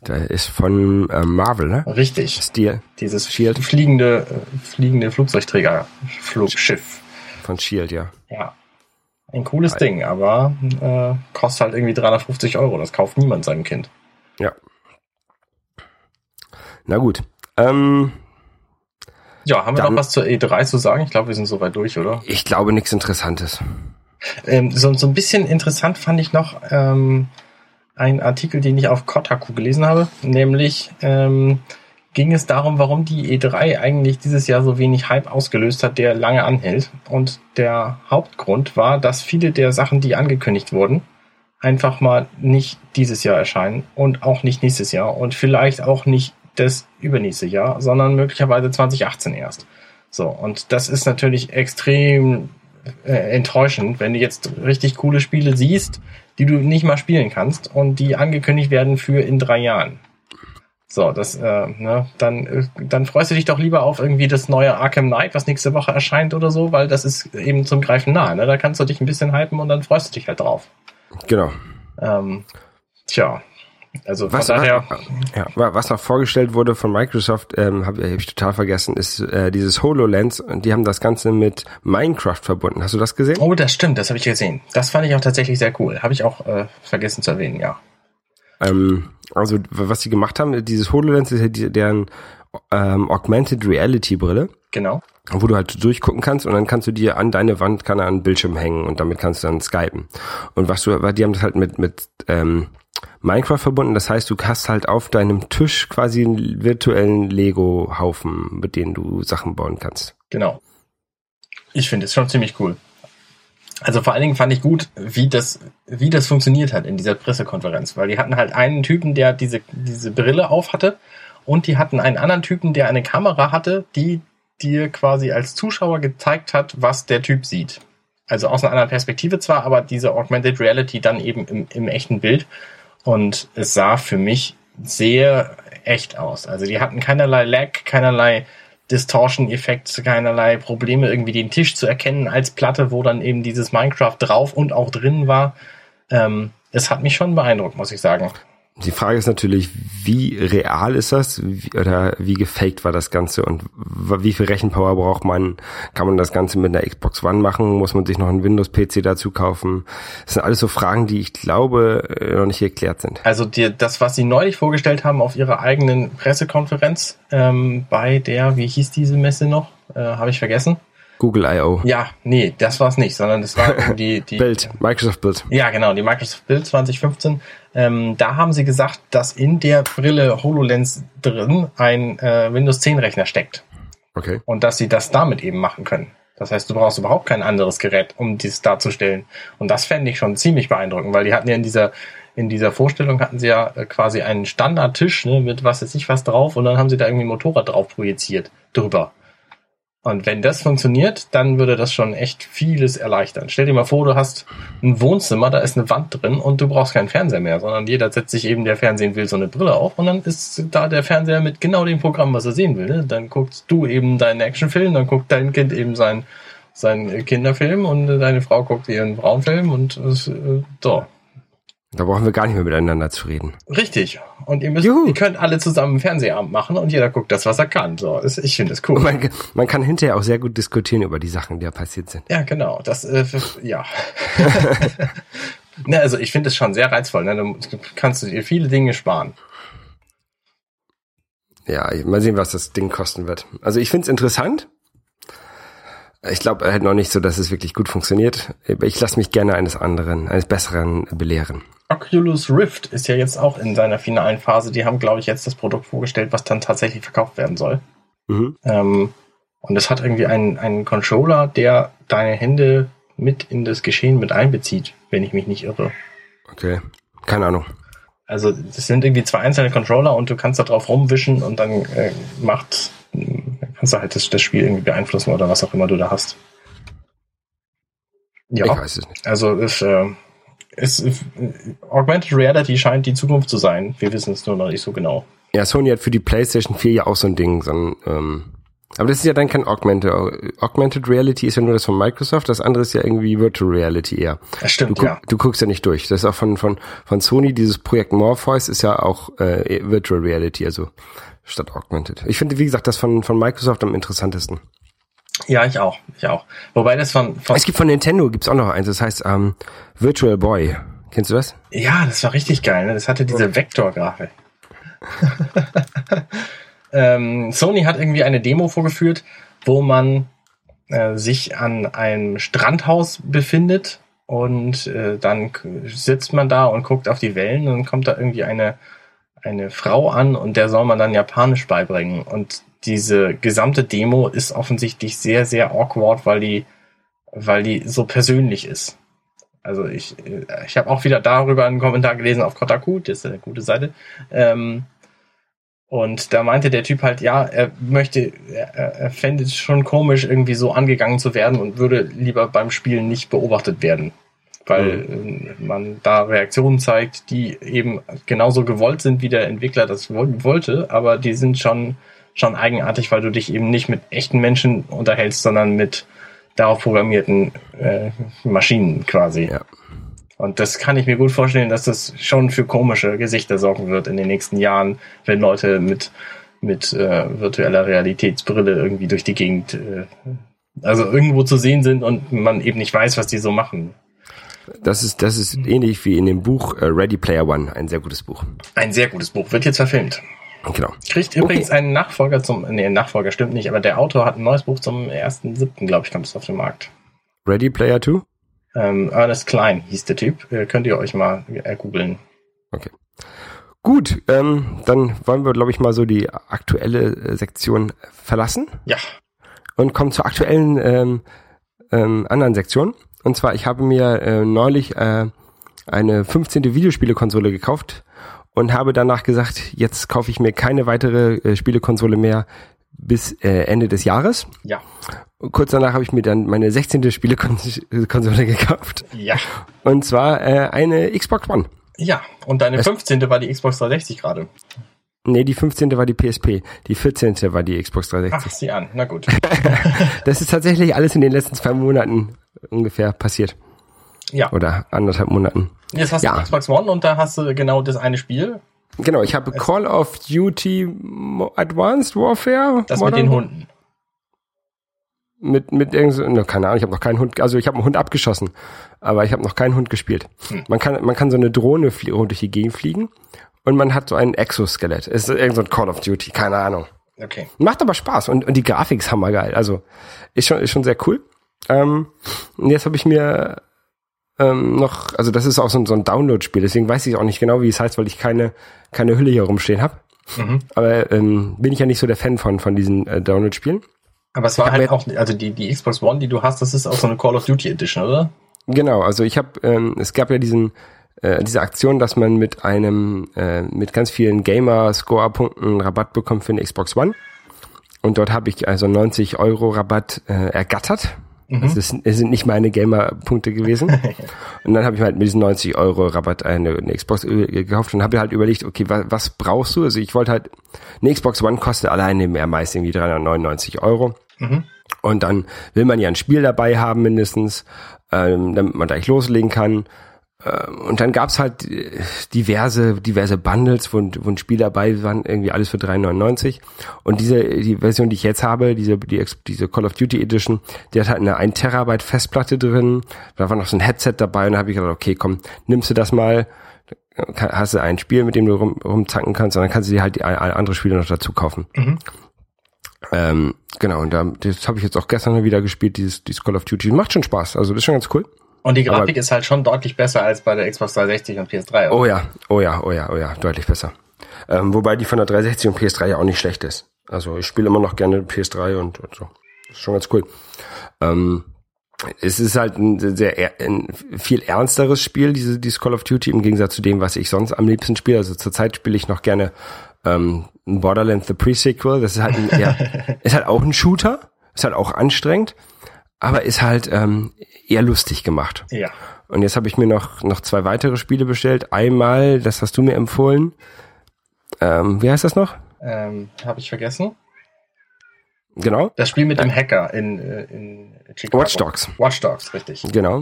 Der ist von äh, Marvel, ne? Richtig. Steel. Dieses Shield. fliegende, äh, fliegende Flugzeugträger, Flugschiff. Von Shield, ja. Ja. Ein cooles Alter. Ding, aber äh, kostet halt irgendwie 350 Euro. Das kauft niemand seinem Kind. Ja. Na gut. Ähm, ja, haben wir dann, noch was zur E3 zu sagen? Ich glaube, wir sind soweit durch, oder? Ich glaube, nichts Interessantes. Ähm, so, so ein bisschen interessant fand ich noch, ähm, ein Artikel, den ich auf Kotaku gelesen habe, nämlich ähm, ging es darum, warum die E3 eigentlich dieses Jahr so wenig Hype ausgelöst hat, der lange anhält. Und der Hauptgrund war, dass viele der Sachen, die angekündigt wurden, einfach mal nicht dieses Jahr erscheinen und auch nicht nächstes Jahr und vielleicht auch nicht das übernächste Jahr, sondern möglicherweise 2018 erst. So, und das ist natürlich extrem äh, enttäuschend, wenn du jetzt richtig coole Spiele siehst, die du nicht mal spielen kannst und die angekündigt werden für in drei Jahren. So, das, äh, ne, dann, äh, dann freust du dich doch lieber auf irgendwie das neue Arkham Knight, was nächste Woche erscheint oder so, weil das ist eben zum Greifen nahe. Ne? Da kannst du dich ein bisschen hypen und dann freust du dich halt drauf. Genau. Ähm, tja, also was, daher. Ja, was noch vorgestellt wurde von Microsoft, ähm, habe hab ich total vergessen, ist äh, dieses HoloLens und die haben das Ganze mit Minecraft verbunden. Hast du das gesehen? Oh, das stimmt, das habe ich gesehen. Das fand ich auch tatsächlich sehr cool. Habe ich auch äh, vergessen zu erwähnen, ja. Ähm, also was sie gemacht haben, dieses HoloLens ist ja die, deren ähm, Augmented Reality Brille. Genau. Wo du halt durchgucken kannst und dann kannst du dir an deine Wand kann er an Bildschirm hängen und damit kannst du dann skypen. Und was du, weil die haben das halt mit mit ähm, Minecraft verbunden. Das heißt, du hast halt auf deinem Tisch quasi einen virtuellen Lego-Haufen, mit denen du Sachen bauen kannst. Genau. Ich finde es schon ziemlich cool. Also vor allen Dingen fand ich gut, wie das, wie das funktioniert hat in dieser Pressekonferenz, weil die hatten halt einen Typen, der diese, diese Brille auf hatte und die hatten einen anderen Typen, der eine Kamera hatte, die dir quasi als Zuschauer gezeigt hat, was der Typ sieht. Also aus einer anderen Perspektive zwar, aber diese Augmented Reality dann eben im, im echten Bild. Und es sah für mich sehr echt aus. Also die hatten keinerlei Lag, keinerlei Distortion-Effekt, keinerlei Probleme, irgendwie den Tisch zu erkennen als Platte, wo dann eben dieses Minecraft drauf und auch drin war. Ähm, es hat mich schon beeindruckt, muss ich sagen. Die Frage ist natürlich, wie real ist das wie, oder wie gefaked war das Ganze und wie viel Rechenpower braucht man? Kann man das Ganze mit einer Xbox One machen? Muss man sich noch einen Windows-PC dazu kaufen? Das sind alles so Fragen, die ich glaube äh, noch nicht geklärt sind. Also die, das, was Sie neulich vorgestellt haben auf Ihrer eigenen Pressekonferenz ähm, bei der, wie hieß diese Messe noch? äh, habe ich vergessen. Google I.O. Ja, nee, das war es nicht, sondern das war (laughs) die, die Bild, Microsoft Bild. Ja, genau, die Microsoft Build 2015. Ähm, da haben sie gesagt, dass in der Brille HoloLens drin ein äh, Windows 10 Rechner steckt Okay. und dass sie das damit eben machen können. Das heißt, du brauchst überhaupt kein anderes Gerät, um dies darzustellen. Und das fände ich schon ziemlich beeindruckend, weil die hatten ja in dieser in dieser Vorstellung hatten sie ja äh, quasi einen Standardtisch ne, mit was weiß ich was drauf und dann haben sie da irgendwie ein Motorrad drauf projiziert drüber. Und wenn das funktioniert, dann würde das schon echt vieles erleichtern. Stell dir mal vor, du hast ein Wohnzimmer, da ist eine Wand drin und du brauchst keinen Fernseher mehr, sondern jeder setzt sich eben, der Fernsehen will, so eine Brille auf und dann ist da der Fernseher mit genau dem Programm, was er sehen will. Ne? Dann guckst du eben deinen Actionfilm, dann guckt dein Kind eben sein, seinen Kinderfilm und deine Frau guckt ihren Frauenfilm und äh, so. Da brauchen wir gar nicht mehr miteinander zu reden. Richtig. Und ihr müsst, Juhu. ihr könnt alle zusammen einen Fernsehabend machen und jeder guckt das, was er kann. So, ich finde Und cool. man, man kann hinterher auch sehr gut diskutieren über die Sachen, die da passiert sind. Ja, genau. Das, äh, ja. (laughs) ne, also ich finde es schon sehr reizvoll. Ne? Da kannst du dir viele Dinge sparen. Ja, mal sehen, was das Ding kosten wird. Also ich finde es interessant. Ich glaube halt noch nicht so, dass es wirklich gut funktioniert. Ich lasse mich gerne eines anderen, eines Besseren belehren. Oculus Rift ist ja jetzt auch in seiner finalen Phase. Die haben, glaube ich, jetzt das Produkt vorgestellt, was dann tatsächlich verkauft werden soll. Mhm. Ähm, und es hat irgendwie einen, einen Controller, der deine Hände mit in das Geschehen mit einbezieht, wenn ich mich nicht irre. Okay. Keine Ahnung. Also das sind irgendwie zwei einzelne Controller und du kannst da drauf rumwischen und dann äh, macht, kannst du halt das, das Spiel irgendwie beeinflussen oder was auch immer du da hast. Ja, Ich weiß es nicht. also es, äh, es, äh, Augmented Reality scheint die Zukunft zu sein. Wir wissen es nur noch nicht so genau. Ja, Sony hat für die PlayStation 4 ja auch so ein Ding, so ein, ähm, aber das ist ja dann kein Augmented. Augmented Reality ist ja nur das von Microsoft, das andere ist ja irgendwie Virtual Reality eher. Das Du, stimmt, guck, ja. du guckst ja nicht durch. Das ist auch von, von, von Sony, dieses Projekt Morpheus ist ja auch äh, Virtual Reality, also statt Augmented. Ich finde, wie gesagt, das von, von Microsoft am interessantesten. Ja, ich auch. Ich auch. Wobei das von, von Es gibt von Nintendo gibt's auch noch eins, das heißt ähm, Virtual Boy. Kennst du das? Ja, das war richtig geil. Ne? Das hatte diese Vektorgrafik. (laughs) ähm, Sony hat irgendwie eine Demo vorgeführt, wo man äh, sich an einem Strandhaus befindet und äh, dann sitzt man da und guckt auf die Wellen und dann kommt da irgendwie eine, eine Frau an und der soll man dann Japanisch beibringen. Und diese gesamte Demo ist offensichtlich sehr, sehr awkward, weil die, weil die so persönlich ist. Also ich, äh, ich habe auch wieder darüber einen Kommentar gelesen auf Kotaku, das ist eine gute Seite. Ähm, und da meinte der Typ halt, ja, er möchte, er, er fände es schon komisch, irgendwie so angegangen zu werden und würde lieber beim Spielen nicht beobachtet werden. Weil äh, man da Reaktionen zeigt, die eben genauso gewollt sind, wie der Entwickler das woll wollte, aber die sind schon, schon eigenartig, weil du dich eben nicht mit echten Menschen unterhältst, sondern mit darauf programmierten äh, Maschinen quasi. Ja. Und das kann ich mir gut vorstellen, dass das schon für komische Gesichter sorgen wird in den nächsten Jahren, wenn Leute mit, mit äh, virtueller Realitätsbrille irgendwie durch die Gegend, äh, also irgendwo zu sehen sind und man eben nicht weiß, was die so machen. Das ist, das ist ähnlich wie in dem Buch äh, Ready Player One, ein sehr gutes Buch. Ein sehr gutes Buch, wird jetzt verfilmt. Genau. Kriegt übrigens einen Nachfolger zum, nee, Nachfolger stimmt nicht, aber der Autor hat ein neues Buch zum 1.7., glaube ich, kommt es auf den Markt. Ready Player 2? Ähm, Ernest Klein hieß der Typ, äh, könnt ihr euch mal äh, googeln. Okay. Gut, ähm, dann wollen wir, glaube ich, mal so die aktuelle äh, Sektion verlassen Ja, und kommen zur aktuellen ähm, ähm, anderen Sektion. Und zwar, ich habe mir äh, neulich äh, eine 15. Videospielekonsole gekauft und habe danach gesagt, jetzt kaufe ich mir keine weitere äh, Spielekonsole mehr bis äh, Ende des Jahres. ja, Und kurz danach habe ich mir dann meine 16. Spielekonsole (laughs) gekauft. ja. Und zwar äh, eine Xbox One. Ja, und deine 15. war die Xbox 360 gerade. Nee, die 15. war die PSP. Die 14. war die Xbox Ach, 360. sieh an, na gut. (laughs) Das ist tatsächlich alles in den letzten zwei Monaten ungefähr passiert. Ja, Oder anderthalb Monaten. jetzt hast Ja. du Xbox One und da hast du genau das eine Spiel, Genau, ich habe Call of Duty Advanced Warfare. das mit Modern den Hunden. Mit, mit irgend so, ne, keine Ahnung, ich habe noch keinen Hund, also ich habe einen Hund abgeschossen, aber ich habe noch keinen Hund gespielt. Hm. Man kann, man kann so eine Drohne durch die Gegend fliegen und man hat so ein Exoskelett. Es ist irgend so ein Call of Duty, keine Ahnung. Okay. Macht aber Spaß und, und die Grafik ist hammergeil. Also ist schon, ist schon sehr cool. Ähm, und jetzt habe ich mir ähm, noch, also das ist auch so ein, so ein Download-Spiel, deswegen weiß ich auch nicht genau, wie es heißt, weil ich keine, keine Hülle hier rumstehen habe. Mhm. Aber ähm, bin ich ja nicht so der Fan von, von diesen äh, Download-Spielen. Aber es war halt auch, also die, die Xbox One, die du hast, das ist auch so eine Call of Duty Edition, oder? Genau, also ich habe, ähm, es gab ja diesen äh, diese Aktion, dass man mit einem äh, mit ganz vielen Gamer-Score-Punkten Rabatt bekommt für eine Xbox One. Und dort habe ich also 90 Euro Rabatt äh, ergattert. Das ist, es sind nicht meine Gamer-Punkte gewesen. (laughs) und dann habe ich halt mit diesen 90 Euro Rabatt eine, eine Xbox äh, gekauft und habe halt überlegt, okay, was, was brauchst du? Also ich wollte halt, eine Xbox One kostet alleine mehr meist irgendwie 399 Euro. Und dann will man ja ein Spiel dabei haben mindestens, ähm, damit man gleich loslegen kann. Ähm, und dann gab's halt äh, diverse, diverse Bundles, wo, wo ein Spiel dabei waren, irgendwie alles für 3,99. Und diese, die Version, die ich jetzt habe, diese, die, diese Call of Duty Edition, die hat halt eine 1 Terabyte Festplatte drin. Da war noch so ein Headset dabei und da habe ich gedacht, okay, komm, nimmst du das mal, hast du ein Spiel, mit dem du rum, rumzacken kannst, und dann kannst du dir halt die, andere Spiele noch dazu kaufen. Ähm, genau, und da, das habe ich jetzt auch gestern wieder gespielt, dieses, dieses Call of Duty. Macht schon Spaß, also das ist schon ganz cool. Und die Grafik Aber- ist halt schon deutlich besser als bei der Xbox 360 und PS3. oder? Oh ja, oh ja, oh ja, oh ja, deutlich besser. Ähm, wobei die von der 360 und PS3 ja auch nicht schlecht ist. Also ich spiele immer noch gerne PS3 und, und so. Ist schon ganz cool. Ähm, es ist halt ein sehr ein viel ernsteres Spiel, diese, dieses Call of Duty, im Gegensatz zu dem, was ich sonst am liebsten spiele. Also zurzeit spiele ich noch gerne ähm, Borderlands The Pre-Sequel. Das ist halt ein, eher, (laughs) ist halt auch ein Shooter, ist halt auch anstrengend, aber ist halt ähm, eher lustig gemacht. Ja. Und jetzt habe ich mir noch, noch zwei weitere Spiele bestellt. Einmal, das hast du mir empfohlen. Ähm, wie heißt das noch? Ähm, Habe ich vergessen? Genau. Das Spiel mit dem Hacker in, äh, in Chicago. Watch Dogs. Watch Dogs, richtig. Genau.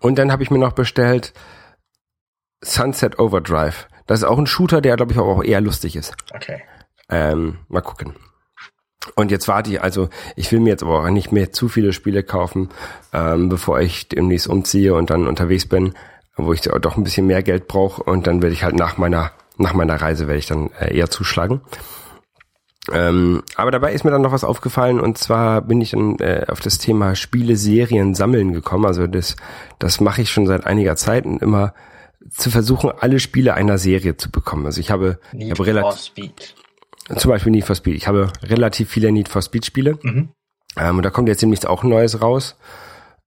Und dann habe ich mir noch bestellt Sunset Overdrive. Das ist auch ein Shooter, der, glaube ich, auch eher lustig ist. Okay. Ähm, mal gucken. Und jetzt warte ich, also ich will mir jetzt aber auch nicht mehr zu viele Spiele kaufen, ähm, bevor ich demnächst umziehe und dann unterwegs bin, wo ich doch ein bisschen mehr Geld brauche und dann werde ich halt nach meiner nach meiner Reise werde ich dann äh, eher zuschlagen. Ähm, aber dabei ist mir dann noch was aufgefallen und zwar bin ich dann äh, auf das Thema Spiele, Serien sammeln gekommen. Also das das mache ich schon seit einiger Zeit und immer zu versuchen, alle Spiele einer Serie zu bekommen. Also ich habe, ich habe relativ Speed. Zum Beispiel Need for Speed. Ich habe relativ viele Need for Speed Spiele. Mhm. Ähm, und da kommt jetzt demnächst auch ein neues raus.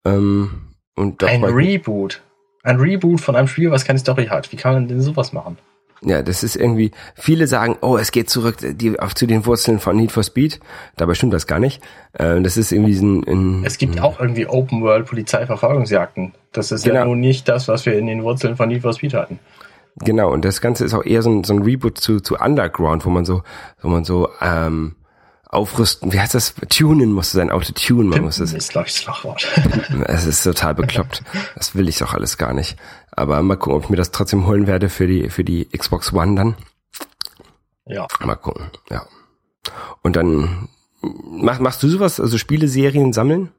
Ähm, und Ein Reboot. Ein Reboot von einem Spiel, was keine Story hat. Wie kann man denn sowas machen? Ja, das ist irgendwie, viele sagen, oh, es geht zurück die, auf, zu den Wurzeln von Need for Speed. Dabei stimmt das gar nicht. Äh, das ist irgendwie so ein, ein Es gibt auch irgendwie Open World Polizeiverfolgungsjagden. Das ist ja Genau. nun nicht das, was wir in den Wurzeln von Need for Speed hatten. Genau, und das Ganze ist auch eher so ein, so ein Reboot zu, zu Underground, wo man so, wo man so ähm, aufrüsten, wie heißt das? Tunen musste sein Auto tunen, man muss es. ist, glaube ich, das Fachwort. (laughs) Es ist total bekloppt. Das will ich auch alles gar nicht. Aber mal gucken, ob ich mir das trotzdem holen werde für die, für die Xbox One dann. ja. Mal gucken, ja. Und dann mach, machst du sowas, also Spiele, Serien sammeln?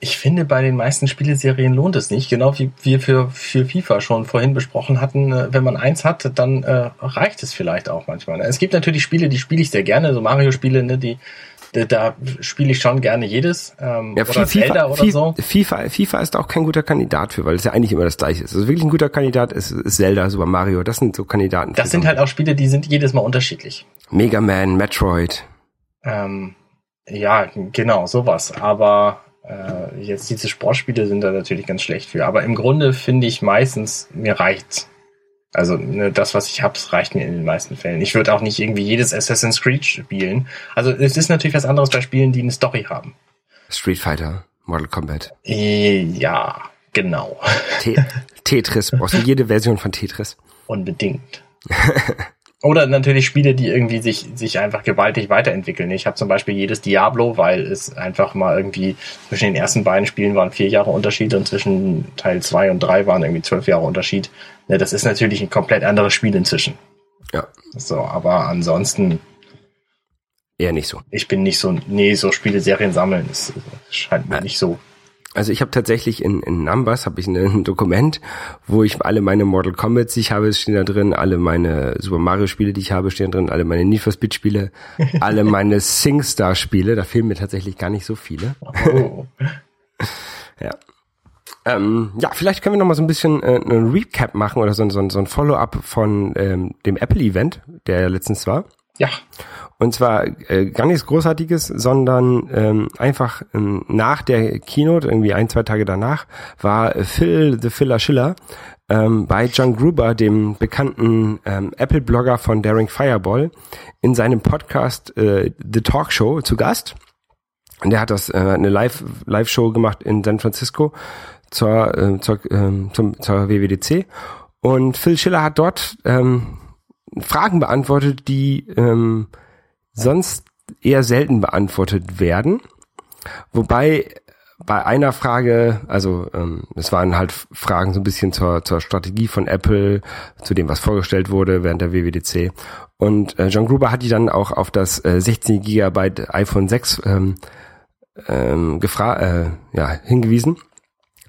Ich finde, bei den meisten Spieleserien lohnt es nicht. Genau wie wir für, für FIFA schon vorhin besprochen hatten. äh, Wenn man eins hat, dann äh, reicht es vielleicht auch manchmal. Es gibt natürlich Spiele, die spiele ich sehr gerne, so Mario-Spiele, ne, die, da, spiele ich schon gerne jedes. Ähm, Ja, oder Zelda FIFA, oder FIFA, so. FIFA, FIFA ist auch kein guter Kandidat für, weil es ja eigentlich immer das gleiche ist. Also wirklich ein guter Kandidat ist, ist Zelda, Super Mario, das sind so Kandidaten. Das sind halt auch Spiele, die sind jedes Mal unterschiedlich. Mega Man, Metroid. Ähm, ja, genau, sowas. Aber äh, jetzt diese Sportspiele sind da natürlich ganz schlecht für. Aber im Grunde finde ich meistens, mir reicht's. Also ne, das, was ich habe, reicht mir in den meisten Fällen. Ich würde auch nicht irgendwie jedes Assassin's Creed spielen. Also es ist natürlich was anderes bei Spielen, die eine Story haben. Street Fighter, Mortal Kombat. Äh, Ja, genau. Te Tetris, brauchst du jede Version von Tetris. Unbedingt. (laughs) Oder natürlich Spiele, die irgendwie sich, sich einfach gewaltig weiterentwickeln. Ich habe zum Beispiel jedes Diablo, weil es einfach mal irgendwie zwischen den ersten beiden Spielen waren vier Jahre Unterschied und zwischen Teil zwei und drei waren irgendwie zwölf Jahre Unterschied. Ne, das ist natürlich ein komplett anderes Spiel inzwischen. Ja, So, aber ansonsten, eher nicht so. ich bin nicht so, nee, so Spiele, Serien sammeln, das scheint mir nicht so. Also ich habe tatsächlich in, in Numbers habe ich ein (laughs) Dokument, wo ich alle meine Mortal Kombat, die ich habe, stehen da drin, alle meine Super Mario Spiele, die ich habe, stehen drin, alle meine Need for Speed Spiele, (laughs) alle meine SingStar Spiele. Da fehlen mir tatsächlich gar nicht so viele. Oh. (laughs) ja. Ähm, ja, vielleicht können wir noch mal so ein bisschen äh, ein Recap machen oder so, so, so ein Follow-up von ähm, dem Apple-Event, der ja letztens war. Ja. Und zwar äh, gar nichts Großartiges, sondern ähm, einfach ähm, nach der Keynote, irgendwie ein, zwei Tage danach, war Phil the Filler Schiller ähm, bei John Gruber, dem bekannten ähm, Apple-Blogger von Daring Fireball, in seinem Podcast äh, The Talk Show zu Gast. Und der hat das äh, eine Live Live Show gemacht in San Francisco zur äh, zur, äh, zum, zur WWDC und Phil Schiller hat dort ähm, Fragen beantwortet, die ähm, sonst eher selten beantwortet werden. Wobei bei einer Frage, also ähm, es waren halt Fragen so ein bisschen zur, zur Strategie von Apple, zu dem, was vorgestellt wurde während der WWDC. Und äh, John Gruber hat die dann auch auf das äh, 16 Gigabyte iPhone 6 ähm, ähm, gefra äh, ja, hingewiesen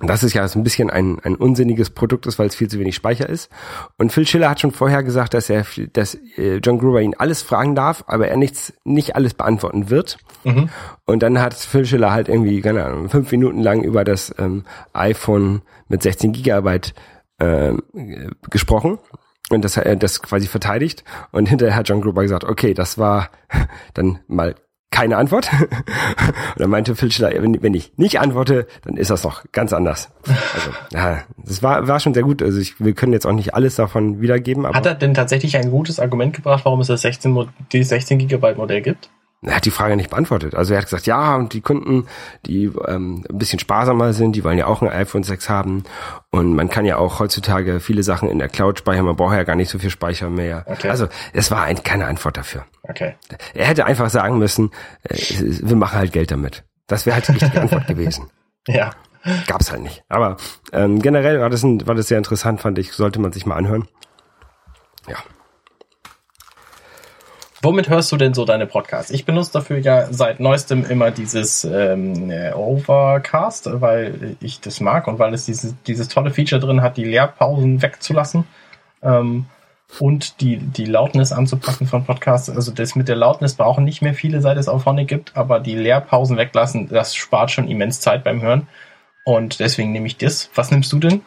das ist ja so ein bisschen ein, ein unsinniges Produkt ist, weil es viel zu wenig Speicher ist. Und Phil Schiller hat schon vorher gesagt, dass er, dass äh, John Gruber ihn alles fragen darf, aber er nichts, nicht alles beantworten wird. Mhm. Und dann hat Phil Schiller halt irgendwie, keine Ahnung, fünf Minuten lang über das ähm, iPhone mit 16 Gigabyte ähm, gesprochen und das hat er das quasi verteidigt und hinterher hat John Gruber gesagt, okay, das war (laughs) dann mal keine Antwort. (laughs) und dann meinte Phil Schiller, wenn, wenn, ich nicht antworte, dann ist das doch ganz anders. Also, ja, das war, war schon sehr gut. Also ich, wir können jetzt auch nicht alles davon wiedergeben. Hat er denn tatsächlich ein gutes Argument gebracht, warum es das 16, die 16 Gigabyte Modell gibt? Er hat die Frage nicht beantwortet. Also er hat gesagt, ja, und die Kunden, die ähm, ein bisschen sparsamer sind, die wollen ja auch ein iPhone 6 haben. Und man kann ja auch heutzutage viele Sachen in der Cloud speichern, man braucht ja gar nicht so viel Speicher mehr. Okay. Also es war ein, keine Antwort dafür. Okay. Er hätte einfach sagen müssen, äh, wir machen halt Geld damit. Das wäre halt die richtige Antwort gewesen. (laughs) Ja. Gab's halt nicht. Aber ähm, generell war das, ein, war das sehr interessant, fand ich. Sollte man sich mal anhören. Womit hörst du denn so deine Podcasts? Ich benutze dafür ja seit neuestem immer dieses ähm, Overcast, weil ich das mag und weil es dieses, dieses tolle Feature drin hat, die Leerpausen wegzulassen ähm, und die, die Lautness anzupassen von Podcasts. Also das mit der Lautness brauchen nicht mehr viele, seit es Auphonic gibt, aber die Leerpausen weglassen, das spart schon immens Zeit beim Hören. Und deswegen nehme ich das. Was nimmst du denn?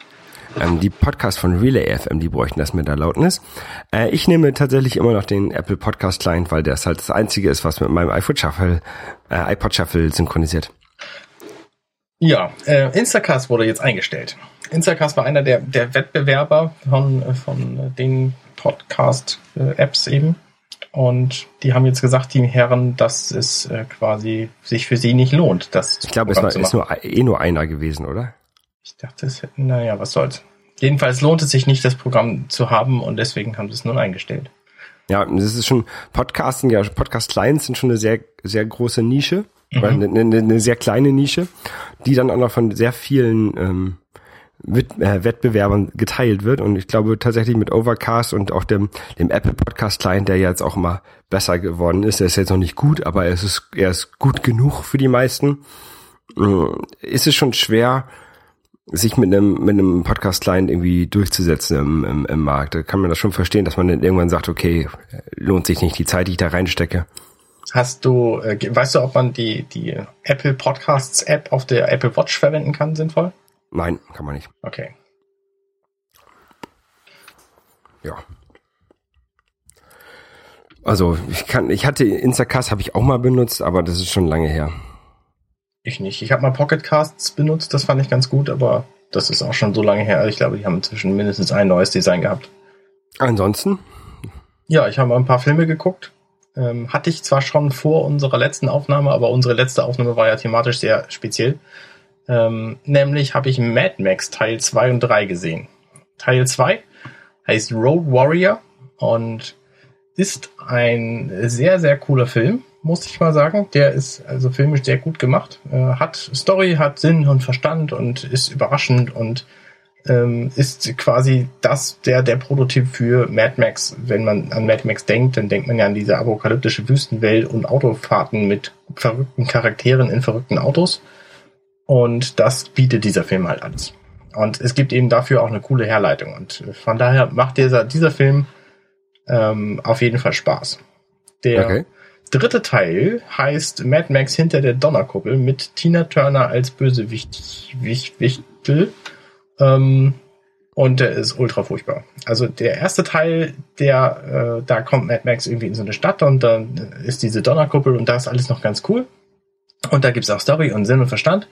Ähm, die Podcasts von Relay FM, die bräuchten das mit der Lautnis. Äh, ich nehme tatsächlich immer noch den Apple Podcast Client, weil der ist halt das einzige ist, was mit meinem iPod Shuffle, äh, iPod Shuffle synchronisiert. Ja, äh, Instacast wurde jetzt eingestellt. Instacast war einer der, der Wettbewerber von, von den Podcast-Apps eben. Und die haben jetzt gesagt, die Herren, dass es äh, quasi sich für sie nicht lohnt. Das ich glaube, es war, ist nur, eh nur einer gewesen, oder? Ich dachte, es hätten, naja, was soll's. Jedenfalls lohnt es sich nicht, das Programm zu haben und deswegen haben sie es nun eingestellt. Ja, das ist schon, Podcasting, ja, Podcast-Clients sind schon eine sehr, sehr große Nische, mhm. eine, eine, eine, sehr kleine Nische, die dann auch noch von sehr vielen ähm, äh, Wettbewerbern geteilt wird. Und ich glaube tatsächlich mit Overcast und auch dem, dem Apple Podcast Client, der jetzt auch immer besser geworden ist, der ist jetzt noch nicht gut, aber er ist, er ist gut genug für die meisten, äh, ist es schon schwer, sich mit einem, mit einem Podcast-Client irgendwie durchzusetzen im, im, im Markt. Da kann man das schon verstehen, dass man dann irgendwann sagt, okay, lohnt sich nicht die Zeit, die ich da reinstecke. Hast du, äh, weißt du, ob man die, die Apple Podcasts App auf der Apple Watch verwenden kann, sinnvoll? Nein, kann man nicht. Okay. Ja. Also ich kann, ich hatte Instacast habe ich auch mal benutzt, aber das ist schon lange her. Ich nicht. Ich habe mal Pocketcasts benutzt, das fand ich ganz gut, aber das ist auch schon so lange her. Ich glaube, die haben inzwischen mindestens ein neues Design gehabt. Ansonsten? Ja, ich habe mal ein paar Filme geguckt. Ähm, hatte ich zwar schon vor unserer letzten Aufnahme, aber unsere letzte Aufnahme war ja thematisch sehr speziell. Ähm, nämlich habe ich Mad Max Teil 2 und 3 gesehen. Teil 2 heißt Road Warrior und ist ein sehr, sehr cooler Film muss ich mal sagen. Der ist also filmisch sehr gut gemacht. Äh, hat Story, hat Sinn und Verstand und ist überraschend und ähm, ist quasi das, der, der Prototyp für Mad Max. Wenn man an Mad Max denkt, dann denkt man ja an diese apokalyptische Wüstenwelt und Autofahrten mit verrückten Charakteren in verrückten Autos. Und das bietet dieser Film halt alles. Und es gibt eben dafür auch eine coole Herleitung. Und von daher macht dieser, dieser Film ähm, auf jeden Fall Spaß. Der Okay. Dritte Teil heißt Mad Max hinter der Donnerkuppel mit Tina Turner als Bösewicht Wicht, Wichtel. Ähm, und der ist ultra furchtbar. Also der erste Teil, der, äh, da kommt Mad Max irgendwie in so eine Stadt und dann ist diese Donnerkuppel und da ist alles noch ganz cool. Und da gibt's auch Story und Sinn und Verstand.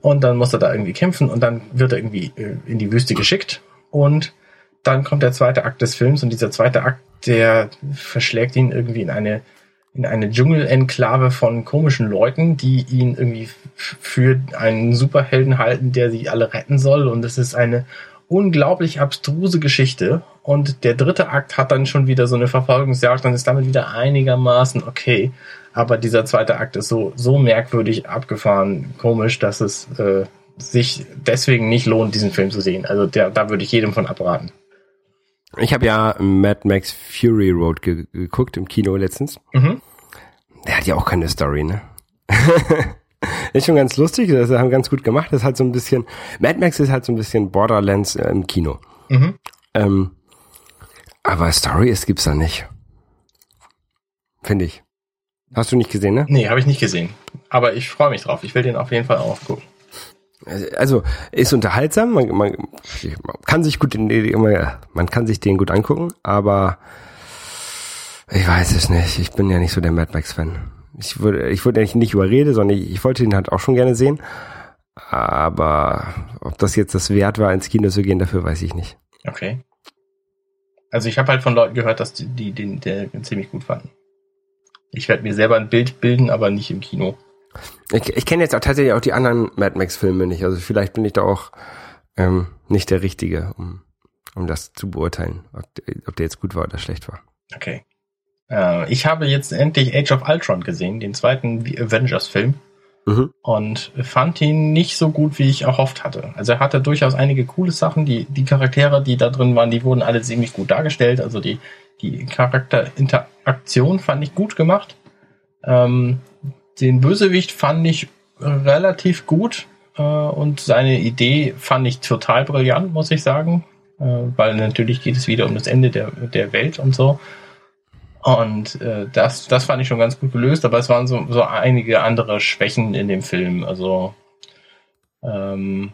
Und dann muss er da irgendwie kämpfen und dann wird er irgendwie äh, in die Wüste geschickt. Und dann kommt der zweite Akt des Films und dieser zweite Akt, der verschlägt ihn irgendwie in eine in eine Dschungelenklave von komischen Leuten, die ihn irgendwie für einen Superhelden halten, der sie alle retten soll. Und es ist eine unglaublich abstruse Geschichte. Und der dritte Akt hat dann schon wieder so eine Verfolgungsjagd und ist damit wieder einigermaßen okay. Aber dieser zweite Akt ist so, so merkwürdig abgefahren, komisch, dass es äh, sich deswegen nicht lohnt, diesen Film zu sehen. Also der, da würde ich jedem von abraten. Ich habe ja Mad Max Fury Road ge geguckt im Kino letztens. Mhm. Der hat ja auch keine Story, ne? (laughs) ist schon ganz lustig, das haben ganz gut gemacht. Das ist halt so ein bisschen, Mad Max ist halt so ein bisschen Borderlands äh, im Kino. Mhm. Ähm, aber Story ist gibt's da nicht. Finde ich. Hast du nicht gesehen, ne? Nee, habe ich nicht gesehen. Aber ich freue mich drauf. Ich will den auf jeden Fall auch gucken. Also ist unterhaltsam, man, man, man kann sich gut man kann sich den gut angucken, aber ich weiß es nicht. Ich bin ja nicht so der Mad Max Fan. Ich würde, ich würde nicht, nicht überrede, sondern ich, ich wollte ihn halt auch schon gerne sehen. Aber ob das jetzt das wert war, ins Kino zu gehen, dafür weiß ich nicht. Okay. Also ich habe halt von Leuten gehört, dass die, den ziemlich gut fanden. Ich werde mir selber ein Bild bilden, aber nicht im Kino. Ich, ich kenne jetzt auch tatsächlich auch die anderen Mad Max Filme nicht. Also vielleicht bin ich da auch ähm, nicht der Richtige, um, um das zu beurteilen, ob, der- ob der jetzt gut war oder schlecht war. Okay. Äh, ich habe jetzt endlich Age of Ultron gesehen, den zweiten Avengers-Film, Mhm. und fand ihn nicht so gut, wie ich erhofft hatte. Also er hatte durchaus einige coole Sachen. Die, die Charaktere, die da drin waren, die wurden alle ziemlich gut dargestellt. Also die, die Charakterinteraktion fand ich gut gemacht. Ähm, den Bösewicht fand ich relativ gut äh, und seine Idee fand ich total brillant, muss ich sagen. Äh, weil natürlich geht es wieder um das Ende der, der Welt und so. Und äh, das, das fand ich schon ganz gut gelöst, aber es waren so, so einige andere Schwächen in dem Film. Also ähm,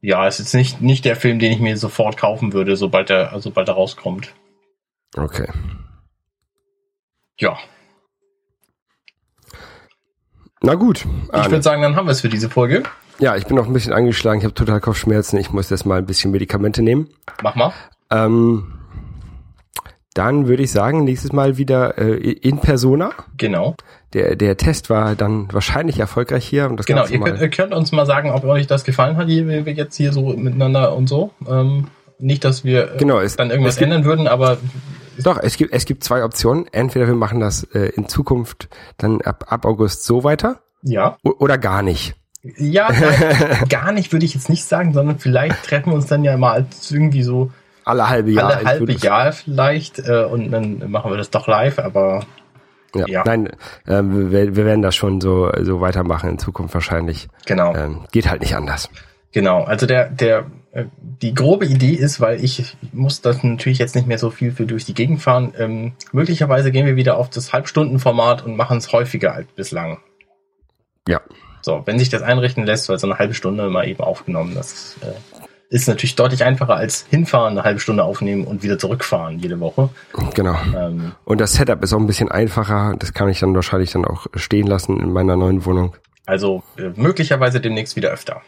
ja, es ist nicht, nicht der Film, den ich mir sofort kaufen würde, sobald er, sobald er rauskommt. Okay. Ja, Na gut. ich würde sagen, dann haben wir es für diese Folge. Ja, ich bin noch ein bisschen angeschlagen. Ich habe total Kopfschmerzen. Ich muss jetzt mal ein bisschen Medikamente nehmen. Mach mal. Ähm, dann würde ich sagen, nächstes Mal wieder äh, in Persona. Genau. Der, der Test war dann wahrscheinlich erfolgreich hier. Und das Genau, ihr könnt, ihr könnt uns mal sagen, ob euch das gefallen hat, wie wir jetzt hier so miteinander und so. Ähm, nicht, dass wir äh, Genau, es- dann irgendwas ändern würden, aber Doch, es gibt, es gibt zwei Optionen. Entweder wir machen das äh, in Zukunft dann ab, ab August so weiter ja. oder gar nicht. Ja, (laughs) nein, gar nicht würde ich jetzt nicht sagen, sondern vielleicht treffen wir uns dann ja mal als irgendwie so Alle halbe Jahr. alle halbe. Jahr vielleicht äh, und dann machen wir das doch live, aber Ja. Ja. Nein, ähm, wir, wir werden das schon so, so weitermachen in Zukunft wahrscheinlich. genau. Ähm, geht halt nicht anders. Genau, also der, der, äh, die grobe Idee ist, weil ich muss das natürlich jetzt nicht mehr so viel für durch die Gegend fahren, ähm, möglicherweise gehen wir wieder auf das Halbstundenformat und machen es häufiger als bislang. Ja. So, wenn sich das einrichten lässt, weil so eine halbe Stunde mal eben aufgenommen, das äh, ist natürlich deutlich einfacher als hinfahren, eine halbe Stunde aufnehmen und wieder zurückfahren jede Woche. Genau. Ähm, Und das Setup ist auch ein bisschen einfacher. Das kann ich dann wahrscheinlich dann auch stehen lassen in meiner neuen Wohnung. also äh, möglicherweise demnächst wieder öfter.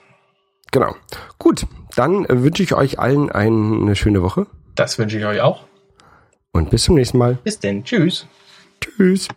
Genau. Gut, dann äh, wünsche ich euch allen eine schöne Woche Das wünsche ich euch auch. und bis zum nächsten Mal. Bis denn. Tschüss. Tschüss.